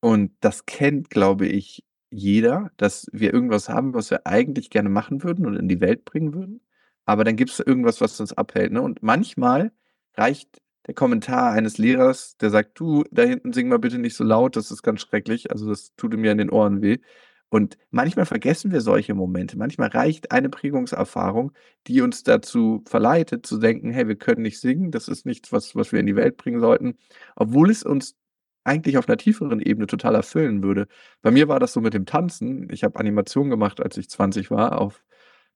Und das kennt, glaube ich, jeder, dass wir irgendwas haben, was wir eigentlich gerne machen würden und in die Welt bringen würden. Aber dann gibt's irgendwas, was uns abhält, ne? Und manchmal reicht der Kommentar eines Lehrers, der sagt: „Du, da hinten sing mal bitte nicht so laut, das ist ganz schrecklich. Also, das tut mir in den Ohren weh.“ Und manchmal vergessen wir solche Momente. Manchmal reicht eine Prägungserfahrung, die uns dazu verleitet zu denken: „Hey, wir können nicht singen. Das ist nichts, was was wir in die Welt bringen sollten.“ Obwohl es uns eigentlich auf 'ner tieferen Ebene total erfüllen würde. Bei mir war das so mit dem Tanzen. Ich habe Animation gemacht, als ich 20 war auf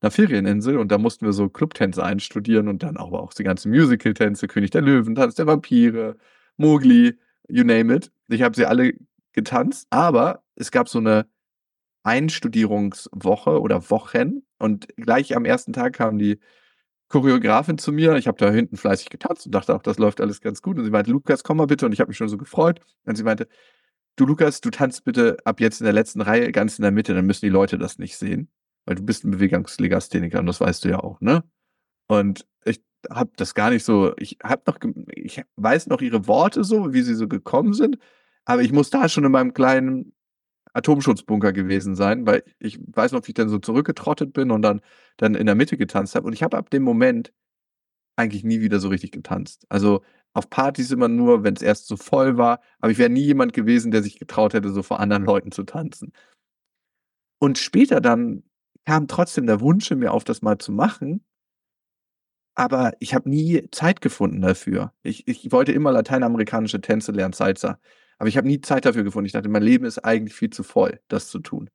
'ner Ferieninsel und da mussten wir so Clubtänze einstudieren und dann aber auch die ganzen Musicaltänze, König der Löwen, Tanz der Vampire, Mowgli, you name it. Ich habe sie alle getanzt, aber es gab so 'ne Einstudierungswoche oder Wochen und gleich am 1. Tag kam die Choreografin zu mir. Ich habe da hinten fleißig getanzt und dachte auch, das läuft alles ganz gut. Und sie meinte: „Lukas, komm mal bitte.“ Und ich habe mich schon so gefreut. Und sie meinte: „Du Lukas, du tanzt bitte ab jetzt in der letzten Reihe ganz in der Mitte, dann müssen die Leute das nicht sehen, weil du bist 'n Bewegungslegastheniker und das weißt du ja auch, ne?“ Und ich habe das gar nicht so ich habe noch ich weiß noch ihre Worte so, wie sie so gekommen sind, aber ich muss da schon in meinem kleinen Atomschutzbunker gewesen sein, weil ich weiß noch, wie ich dann so zurückgetrottet bin und dann dann in der Mitte getanzt habe. Und ich habe ab dem Moment eigentlich nie wieder so richtig getanzt. Also, auf Partys immer nur, wenn's erst so voll war, aber ich wäre nie jemand gewesen, der sich getraut hätte, so vor anderen Leuten zu tanzen. Und später dann kam trotzdem der Wunsch in mir auf, das mal zu machen aber ich habe nie Zeit gefunden dafür. Ich ich wollte immer lateinamerikanische Tänze lernen, Salsa, aber ich habe nie Zeit dafür gefunden. Ich dachte, mein Leben ist eigentlich viel zu voll, das zu tun.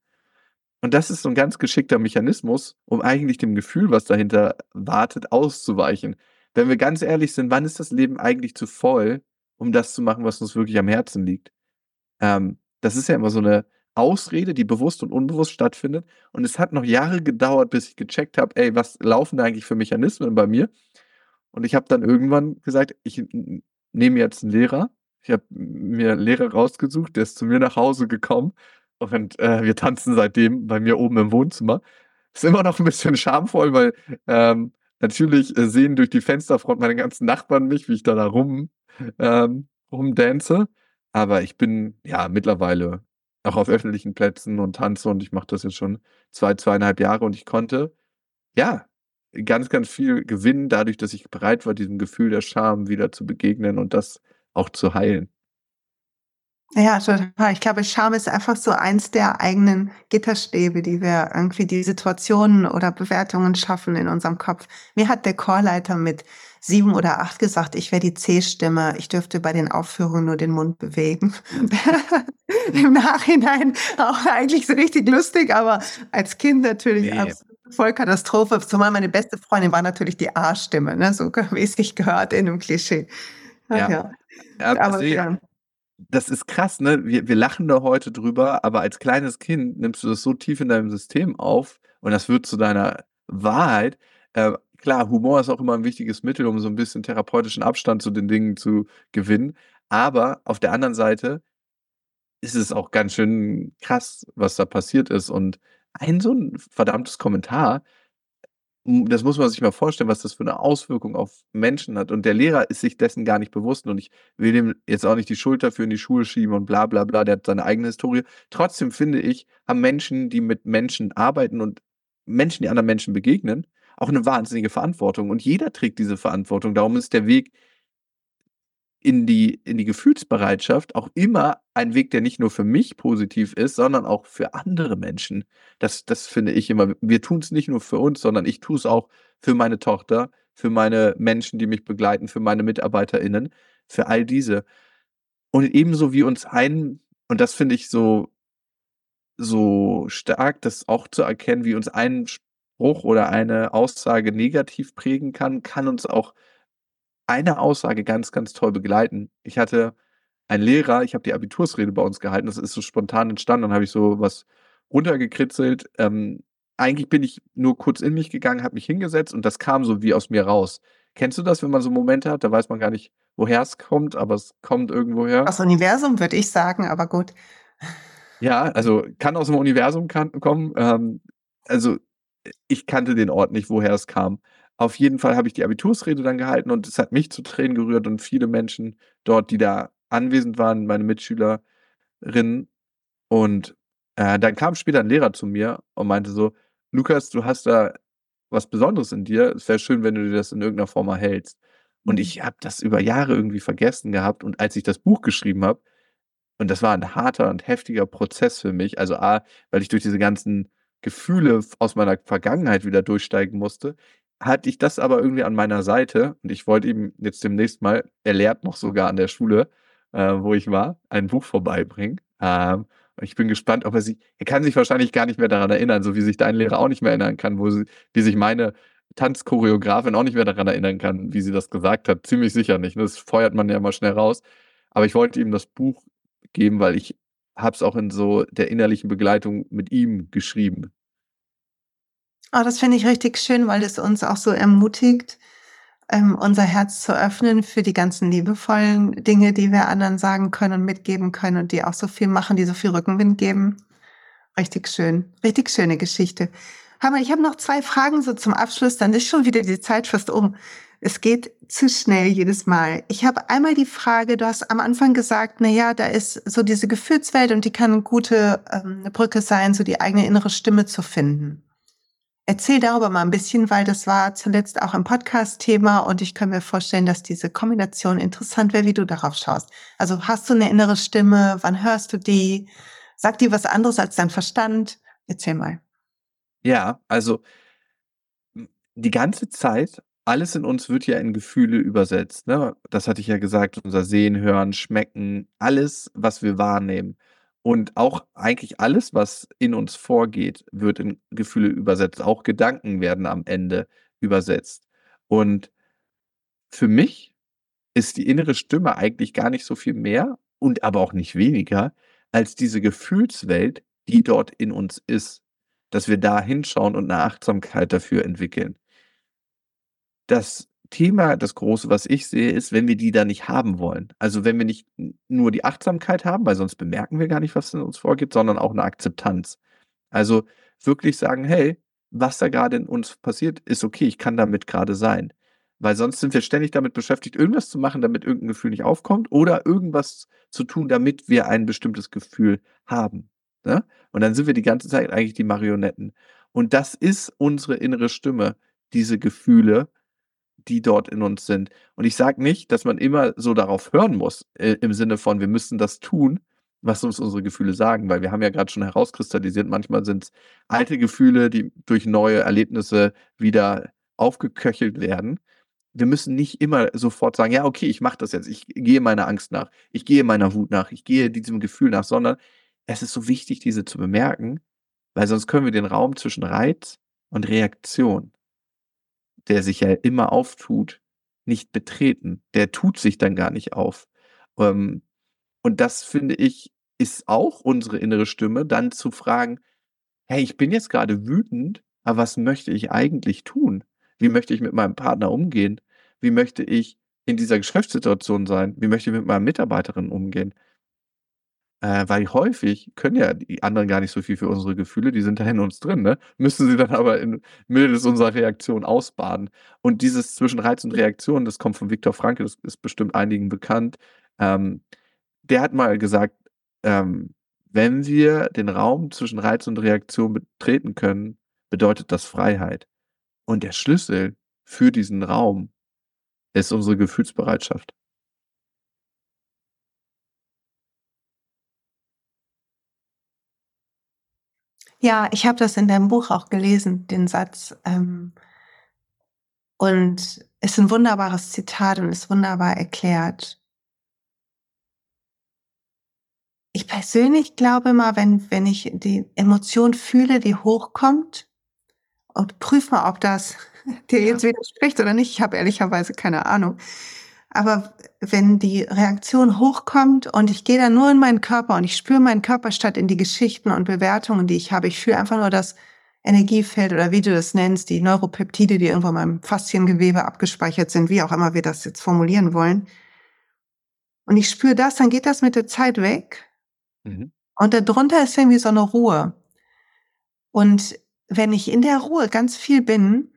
Und das ist so 'n ganz geschickter Mechanismus, um eigentlich dem Gefühl, was dahinter wartet, auszuweichen. Wenn wir ganz ehrlich sind, wann ist das Leben eigentlich zu voll, um das zu machen, was uns wirklich am Herzen liegt? Ähm, das ist ja immer so 'ne Ausrede, die bewusst und unbewusst stattfindet. Und es hat noch Jahre gedauert, bis ich gecheckt habe: „Ey, was laufen da eigentlich für Mechanismen bei mir?“ Und ich habe dann irgendwann gesagt: „Ich nehme jetzt 'n Lehrer.“ Ich habe mir 'n Lehrer rausgesucht, der ist zu mir nach Hause gekommen und, äh, wir tanzen seitdem bei mir oben im Wohnzimmer. Ist immer noch 'n bisschen schamvoll, weil, ähm, natürlich, äh, sehen durch die Fensterfront meine ganzen Nachbarn mich, wie ich da da rum ähm, rumdance. Aber ich bin, ja, mittlerweile auch auf öffentlichen Plätzen und tanze und ich mache das jetzt schon 2, 2,5 Jahre und ich konnte, ja, ganz, ganz viel gewinnen dadurch, dass ich bereit war, diesem Gefühl der Scham wieder zu begegnen und das auch zu heilen. Ja, total. Ich glaube, Scham ist einfach so eins der eigenen Gitterstäbe, die wir irgendwie die Situationen oder Bewertungen schaffen in unserem Kopf. Mir hat der Chorleiter mit sieben oder acht gesagt, ich wäre die C-Stimme. Ich dürfte bei den Aufführungen nur den Mund bewegen. [laughs] Im Nachhinein auch eigentlich so richtig lustig, aber als Kind natürlich Ne. absolut voll Katastrophe. Zumal meine beste Freundin war natürlich die A-Stimme, ne? so wie es sich gehört in 'nem Klischee. Ja. ja. Aber ja. das ist krass, ne? Wir wir lachen da heute drüber, aber als kleines Kind nimmst du das so tief in deinem System auf und das wird zu deiner Wahrheit. Äh, klar, Humor ist auch immer 'n wichtiges Mittel, um so 'n bisschen therapeutischen Abstand zu den Dingen zu gewinnen. Aber auf der anderen Seite ist es auch ganz schön krass, was da passiert ist. Und ein so 'n verdammtes Kommentar, das muss man sich mal vorstellen, was das für 'ne Auswirkung auf Menschen hat. Und der Lehrer ist sich dessen gar nicht bewusst und ich will dem jetzt auch nicht die Schuld dafür in die Schuhe schieben und bla bla bla, der hat seine eigene Historie. Trotzdem finde ich, haben Menschen, die mit Menschen arbeiten und Menschen, die anderen Menschen begegnen, auch 'ne wahnsinnige Verantwortung. Und jeder trägt diese Verantwortung. Darum ist der Weg in die in die Gefühlsbereitschaft auch immer ein Weg, der nicht nur für mich positiv ist, sondern auch für andere Menschen. Das das finde ich immer wir tun's nicht nur für uns, sondern ich tue es auch für meine Tochter, für meine Menschen, die mich begleiten, für meine MitarbeiterInnen, für all diese. Und ebenso wie uns ein und das finde ich so so stark, das auch zu erkennen, wie uns ein Spruch oder eine Aussage negativ prägen kann, kann uns auch eine Aussage ganz, ganz toll begleiten. Ich hatte einen Lehrer, ich habe die Abitursrede bei uns gehalten, das ist so spontan entstanden, dann habe ich so was runtergekritzelt. Ähm, eigentlich bin ich nur kurz in mich gegangen, habe mich hingesetzt und das kam so wie aus mir raus. Kennst du das, wenn man so Momente hat, da weiß man gar nicht, woher es kommt, aber es kommt irgendwoher? Aus Universum, würde ich sagen, aber gut. Ja, also kann aus'm Universum kan kommen. Ähm, also, ich kannte den Ort nicht, woher es kam. Auf jeden Fall habe ich die Abitursrede dann gehalten und es hat mich zu Tränen gerührt und viele Menschen dort, die da anwesend waren, meine Mitschülerinnen. Und, äh, dann kam später 'n Lehrer zu mir und meinte so: „Lukas, du hast da was Besonderes in dir. Es wäre schön, wenn du dir das in irgend 'ner Form erhältst.“ Und Mhm. ich habe das über Jahre irgendwie vergessen gehabt und als ich das Buch geschrieben habe und das war 'n harter und heftiger Prozess für mich. Also, A, weil ich durch diese ganzen Gefühle aus meiner Vergangenheit wieder durchsteigen musste, hatte ich das aber irgendwie an meiner Seite und ich wollte ihm jetzt demnächst mal er lehrt noch sogar an der Schule, äh, wo ich war, ein Buch vorbeibringen. Ähm, ich bin gespannt, ob er sich er kann sich wahrscheinlich gar nicht mehr daran erinnern, so wie sich dein Lehrer auch nicht mehr erinnern kann, wo sie wie sich meine Tanzchoreografin auch nicht mehr daran erinnern kann, wie sie das gesagt hat. Ziemlich sicher nicht, ne? Das feuert man ja immer schnell raus. Aber ich wollte ihm das Buch geben, weil ich habe es auch in so der innerlichen Begleitung mit ihm geschrieben. Oh, das finde ich richtig schön, weil es uns auch so ermutigt, ähm, unser Herz zu öffnen für die ganzen liebevollen Dinge, die wir anderen sagen können und mitgeben können und die auch so viel machen, die so viel Rückenwind geben. Richtig schön. Richtig schöne Geschichte. Mal, ich habe noch 2 Fragen so zum Abschluss, dann ist schon wieder die Zeit fast um. Es geht zu schnell jedes Mal. Ich habe einmal die Frage, du hast am Anfang gesagt, na ja, da ist so diese Gefühlswelt und die kann 'ne gute, ähm, 'ne Brücke sein, so die eigene innere Stimme zu finden. Erzähl darüber mal 'n bisschen, weil das war zuletzt auch im Podcast Thema und ich kann mir vorstellen, dass diese Kombination interessant wäre, wie du darauf schaust. Also, hast du 'ne innere Stimme? Wann hörst du die? Sagt die was anderes als dein Verstand? Erzähl mal. Ja, also die ganze Zeit, alles in uns wird ja in Gefühle übersetzt, ne? Das hatte ich ja gesagt, unser Sehen, Hören, Schmecken, alles, was wir wahrnehmen. Und auch eigentlich alles, was in uns vorgeht, wird in Gefühle übersetzt. Auch Gedanken werden am Ende übersetzt. Und für mich ist die innere Stimme eigentlich gar nicht so viel mehr und aber auch nicht weniger als diese Gefühlswelt, die dort in uns ist, dass wir da hinschauen und 'ne Achtsamkeit dafür entwickeln. Das Thema, das Große, was ich sehe, ist, wenn wir die dann nicht haben wollen. Also, wenn wir nicht nur die Achtsamkeit haben, weil sonst bemerken wir gar nicht, was in uns vorgeht, sondern auch 'ne Akzeptanz. Also, wirklich sagen: „Hey, was da grade in uns passiert, ist okay. Ich kann damit grade sein.“ Weil sonst sind wir ständig damit beschäftigt, irgendwas zu machen, damit irgend 'n Gefühl nicht aufkommt oder irgendwas zu tun, damit wir ein bestimmtes Gefühl haben, ne? Und dann sind wir die ganze Zeit eigentlich die Marionetten. Und das ist unsere innere Stimme, diese Gefühle, die dort in uns sind. Und ich sage nicht, dass man immer so darauf hören muss, äh, im Sinne von, wir müssen das tun. was uns unsere Gefühle sagen, weil wir haben ja gerade schon herauskristallisiert, manchmal sind es alte Gefühle, die durch neue Erlebnisse wieder aufgeköchelt werden. Wir müssen nicht immer sofort sagen: „Ja, okay, ich mache das jetzt. Ich gehe meiner Angst nach. Ich gehe meiner Wut nach. Ich gehe diesem Gefühl nach“, sondern es ist so wichtig, diese zu bemerken, weil sonst können wir den Raum zwischen Reiz und Reaktion, der sich ja immer auftut, nicht betreten. Der tut sich dann gar nicht auf. Ähm, und das finde ich, ist auch unsere innere Stimme, dann zu fragen: „Hey, ich bin jetzt gerade wütend, aber was möchte ich eigentlich tun? Wie möchte ich mit meinem Partner umgehen? Wie möchte ich in dieser Geschäftssituation sein? Wie möchte ich mit meiner Mitarbeiterin umgehen?“ Äh, weil häufig können ja die anderen gar nicht so viel für unsere Gefühle, die sind da in uns drin, ne? Müssen sie dann [laughs] aber in mittels unserer Reaktion ausbaden. Und dieses zwischen Reiz und Reaktion, das kommt von Viktor Frankl, das ist bestimmt einigen bekannt. Ähm, der hat mal gesagt, ähm, wenn wir den Raum zwischen Reiz und Reaktion betreten können, bedeutet das Freiheit. Und der Schlüssel für diesen Raum ist unsere Gefühlsbereitschaft. Ja, ich habe das in deinem Buch auch gelesen, den Satz. Ähm, und ist ein wunderbares Zitat und ist wunderbar erklärt. Ich persönlich glaube mal, wenn, wenn ich die Emotion fühle, die hochkommt, und prüf mal, ob das [laughs] dir jetzt widerspricht oder nicht. Ich habe ehrlicherweise keine Ahnung. Aber wenn die Reaktion hochkommt und ich gehe dann nur in meinen Körper und ich spüre meinen Körper statt in die Geschichten und Bewertungen, die ich habe, ich fühle einfach nur das Energiefeld oder wie du das nennst, die Neuropeptide, die irgendwo in meinem Fasziengewebe abgespeichert sind, wie auch immer wir das jetzt formulieren wollen. Und ich spüre das, dann geht das mit der Zeit weg. Mhm. Und darunter ist irgendwie so eine Ruhe. Und wenn ich in der Ruhe ganz viel bin,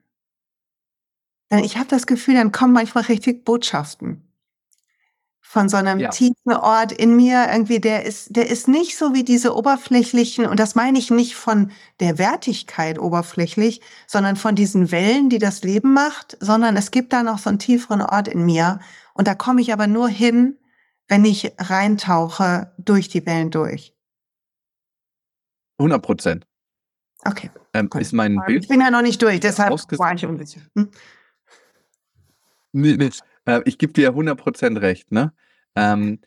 ich habe das Gefühl, dann kommen manchmal richtig Botschaften von so einem ja. tiefen Ort in mir irgendwie, der ist, der ist nicht so wie diese oberflächlichen, und das meine ich nicht von der Wertigkeit oberflächlich, sondern von diesen Wellen, die das Leben macht, sondern es gibt da noch so einen tieferen Ort in mir. Und da komme ich aber nur hin, wenn ich reintauche durch die Wellen durch. 100 Prozent. Okay. Ähm, ist mein Bild. Ich bin ja noch nicht durch, deshalb war ich unsicher. Hm? Nee, nee. Äh, ich gebe dir 100% recht, ne? Ähm,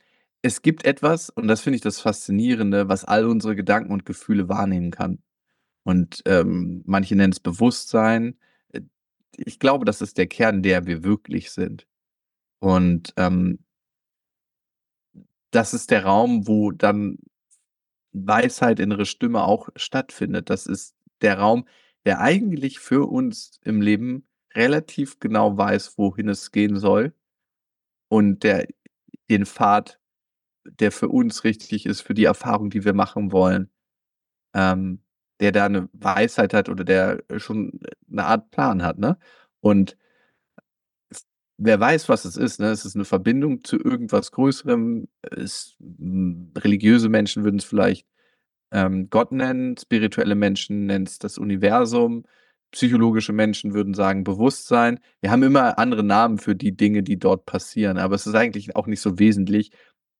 es gibt etwas, und das finde ich das Faszinierende, was all unsere Gedanken und Gefühle wahrnehmen kann. Und ähm, manche nennen es Bewusstsein. Äh, ich glaube, das ist der Kern, der wir wirklich sind. Und ähm, das ist der Raum, wo dann Weisheit, innere Stimme auch stattfindet. Das ist der Raum, der eigentlich für uns im Leben relativ genau weiß, wohin es gehen soll und der den Pfad, der für uns richtig ist, für die Erfahrung, die wir machen wollen, ähm, der da eine Weisheit hat oder der schon eine Art Plan hat, ne? Und wer weiß, was es ist, ne? Es ist eine Verbindung zu irgendwas Größerem. Es hm, religiöse Menschen würden es vielleicht, ähm, Gott nennen, spirituelle Menschen nennen es das Universum, psychologische Menschen würden sagen Bewusstsein. Wir haben immer andere Namen für die Dinge, die dort passieren, aber es ist eigentlich auch nicht so wesentlich.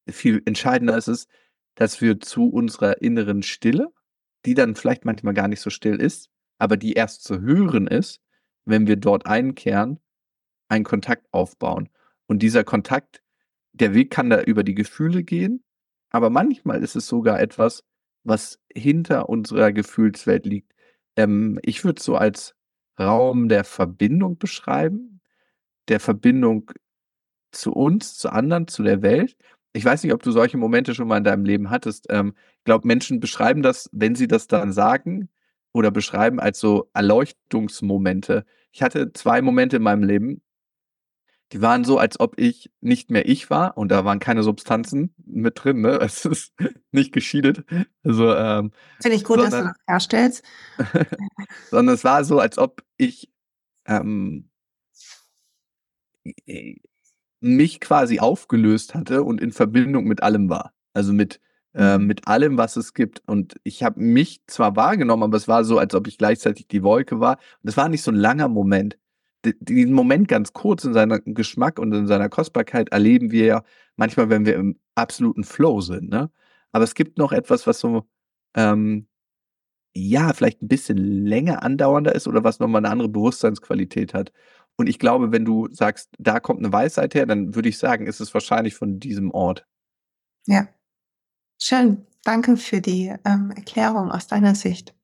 Viel entscheidender ist es, dass wir zu unserer inneren Stille, die dann vielleicht manchmal gar nicht so still ist, aber die erst zu hören ist, wenn wir dort einkehren einen Kontakt aufbauen. Und dieser Kontakt, der Weg kann da über die Gefühle gehen, aber manchmal ist es sogar etwas, was hinter unserer Gefühlswelt liegt. Ähm, ich würde es so als Raum der Verbindung beschreiben, der Verbindung zu uns, zu anderen, zu der Welt. Ich weiß nicht, ob du solche Momente schon mal in deinem Leben hattest. Ähm, ich glaube, Menschen beschreiben das, wenn sie das dann sagen oder beschreiben, als so Erleuchtungsmomente. Ich hatte zwei Momente in meinem Leben, die waren so, als ob ich nicht mehr ich war und da waren keine Substanzen mit drin, ne? [laughs] Es ist nicht geschieden. Also, ähm, Finde ich gut, dass du das herstellst. [laughs] sondern es war so, als ob ich ähm, mich quasi aufgelöst hatte und in Verbindung mit allem war. Also mit, äh, mit allem, was es gibt. Und ich habe mich zwar wahrgenommen, aber es war so, als ob ich gleichzeitig die Wolke war. Und es war nicht so ein langer Moment diesen Moment ganz kurz in seinem Geschmack und in seiner Kostbarkeit erleben wir ja manchmal, wenn wir im absoluten Flow sind, ne? Aber es gibt noch etwas, was so, ähm, ja, vielleicht ein bisschen länger andauernder ist oder was nochmal eine andere Bewusstseinsqualität hat. Und ich glaube, wenn du sagst, da kommt eine Weisheit her, dann würde ich sagen, ist es wahrscheinlich von diesem Ort. Ja. Schön. Danke für die ähm, Erklärung aus deiner Sicht.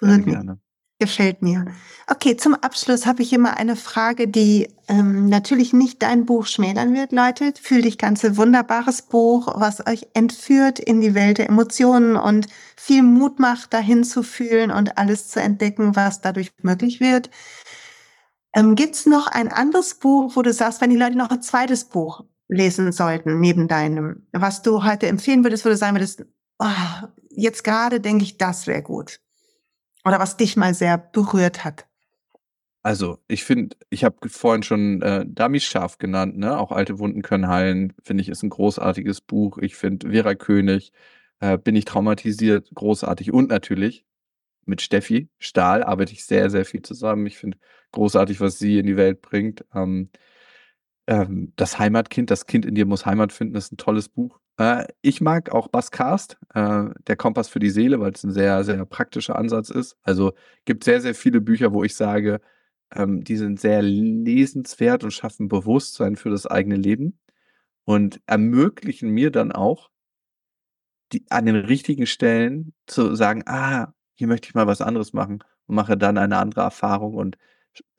Sehr gerne. Gefällt mir. Okay, zum Abschluss habe ich immer eine Frage, die ähm, natürlich nicht dein Buch schmälern wird, Leute. Fühl dich ganz ein wunderbares Buch, was euch entführt in die Welt der Emotionen und viel Mut macht, dahin zu fühlen und alles zu entdecken, was dadurch möglich wird. Ähm, Gibt noch ein anderes Buch, wo du sagst, wenn die Leute noch ein zweites Buch lesen sollten, neben deinem, was du heute empfehlen würdest, wo du sagen würdest, oh, jetzt gerade denke ich, das wäre gut. Oder was dich mal sehr berührt hat? Also, ich finde, ich habe vorhin schon äh, Dummy Scharf genannt, ne? Auch alte Wunden können heilen, finde ich, ist ein großartiges Buch. Ich finde Vera König, äh, bin ich traumatisiert, großartig. Und natürlich mit Steffi Stahl arbeite ich sehr, sehr viel zusammen. Ich finde großartig, was sie in die Welt bringt. Ähm, ähm, das Heimatkind, das Kind in dir muss Heimat finden, ist ein tolles Buch. Äh, ich mag auch Basscast, äh, der Kompass für die Seele, weil es ein sehr, sehr praktischer Ansatz ist. Also gibt sehr, sehr viele Bücher, wo ich sage, ähm, die sind sehr lesenswert und schaffen Bewusstsein für das eigene Leben und ermöglichen mir dann auch, die, an den richtigen Stellen zu sagen, ah, hier möchte ich mal was anderes machen und mache dann eine andere Erfahrung und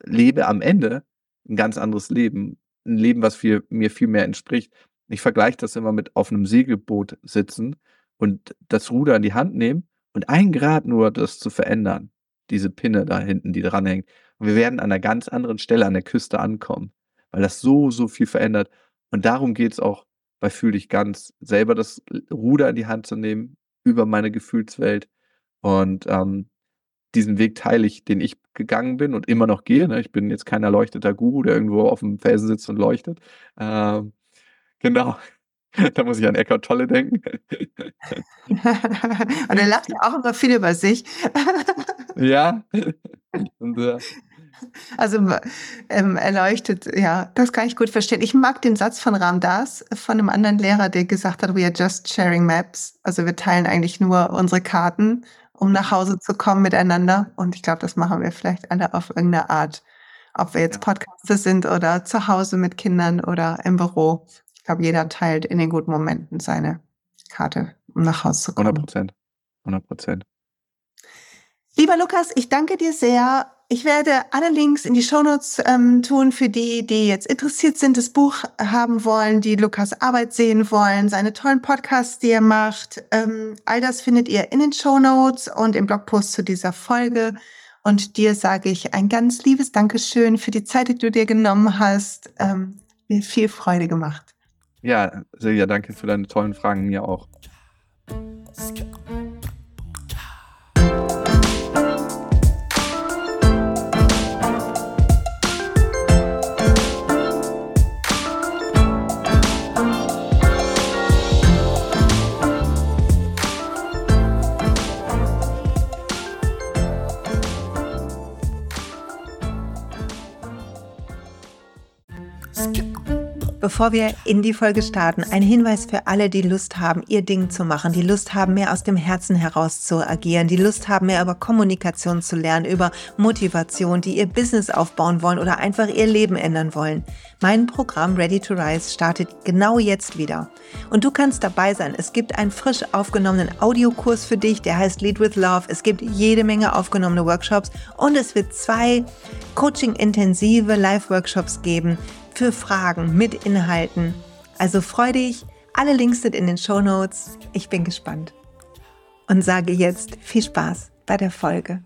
lebe am Ende ein ganz anderes Leben. Ein Leben, was viel, mir viel mehr entspricht. Ich vergleiche das immer mit auf einem Segelboot sitzen und das Ruder in die Hand nehmen und ein Grad nur das zu verändern. Diese Pinne da hinten, die dranhängt. Und wir werden an einer ganz anderen Stelle an der Küste ankommen, weil das so, so viel verändert. Und darum geht es auch bei Fühl dich ganz, selber das Ruder in die Hand zu nehmen, über meine Gefühlswelt. Und ähm, diesen Weg teile ich, den ich gegangen bin und immer noch gehe. Ne? Ich bin jetzt kein erleuchteter Guru, der irgendwo auf dem Felsen sitzt und leuchtet. Ähm, Genau. [laughs] Da muss ich an Eckhart Tolle denken. [laughs] und er lacht ja auch immer viel über sich. [laughs] ja. Und, äh, also ähm, erleuchtet, ja, das kann ich gut verstehen. Ich mag den Satz von Ram Das, von einem anderen Lehrer, der gesagt hat, we are just sharing maps. Also wir teilen eigentlich nur unsere Karten, um nach Hause zu kommen miteinander. Und ich glaube, das machen wir vielleicht alle auf irgendeine Art. Ob wir jetzt Podcaster sind oder zu Hause mit Kindern oder im Büro glaube, jeder teilt in den guten Momenten seine Karte, um nach Hause zu kommen. 100 Prozent. 100 Prozent. Lieber Lukas, ich danke dir sehr. Ich werde alle Links in die Shownotes ähm, tun für die, die jetzt interessiert sind, das Buch haben wollen, die Lukas Arbeit sehen wollen, seine tollen Podcasts, die er macht. Ähm, all das findet ihr in den Shownotes und im Blogpost zu dieser Folge. Und dir sage ich ein ganz liebes Dankeschön für die Zeit, die du dir genommen hast. Ähm, mir viel Freude gemacht. Ja, Silja, danke für deine tollen Fragen, mir auch. Bevor wir in die Folge starten, ein Hinweis für alle, die Lust haben, ihr Ding zu machen, die Lust haben, mehr aus dem Herzen heraus zu agieren, die Lust haben, mehr über Kommunikation zu lernen, über Motivation, die ihr Business aufbauen wollen oder einfach ihr Leben ändern wollen. Mein Programm Ready to Rise startet genau jetzt wieder. Und du kannst dabei sein. Es gibt einen frisch aufgenommenen Audiokurs für dich, der heißt Lead with Love. Es gibt jede Menge aufgenommene Workshops und es wird zwei Coaching-intensive Live-Workshops geben für Fragen mit Inhalten. Also freu dich, alle Links sind in den Show Notes. Ich bin gespannt. Und sage jetzt viel Spaß bei der Folge.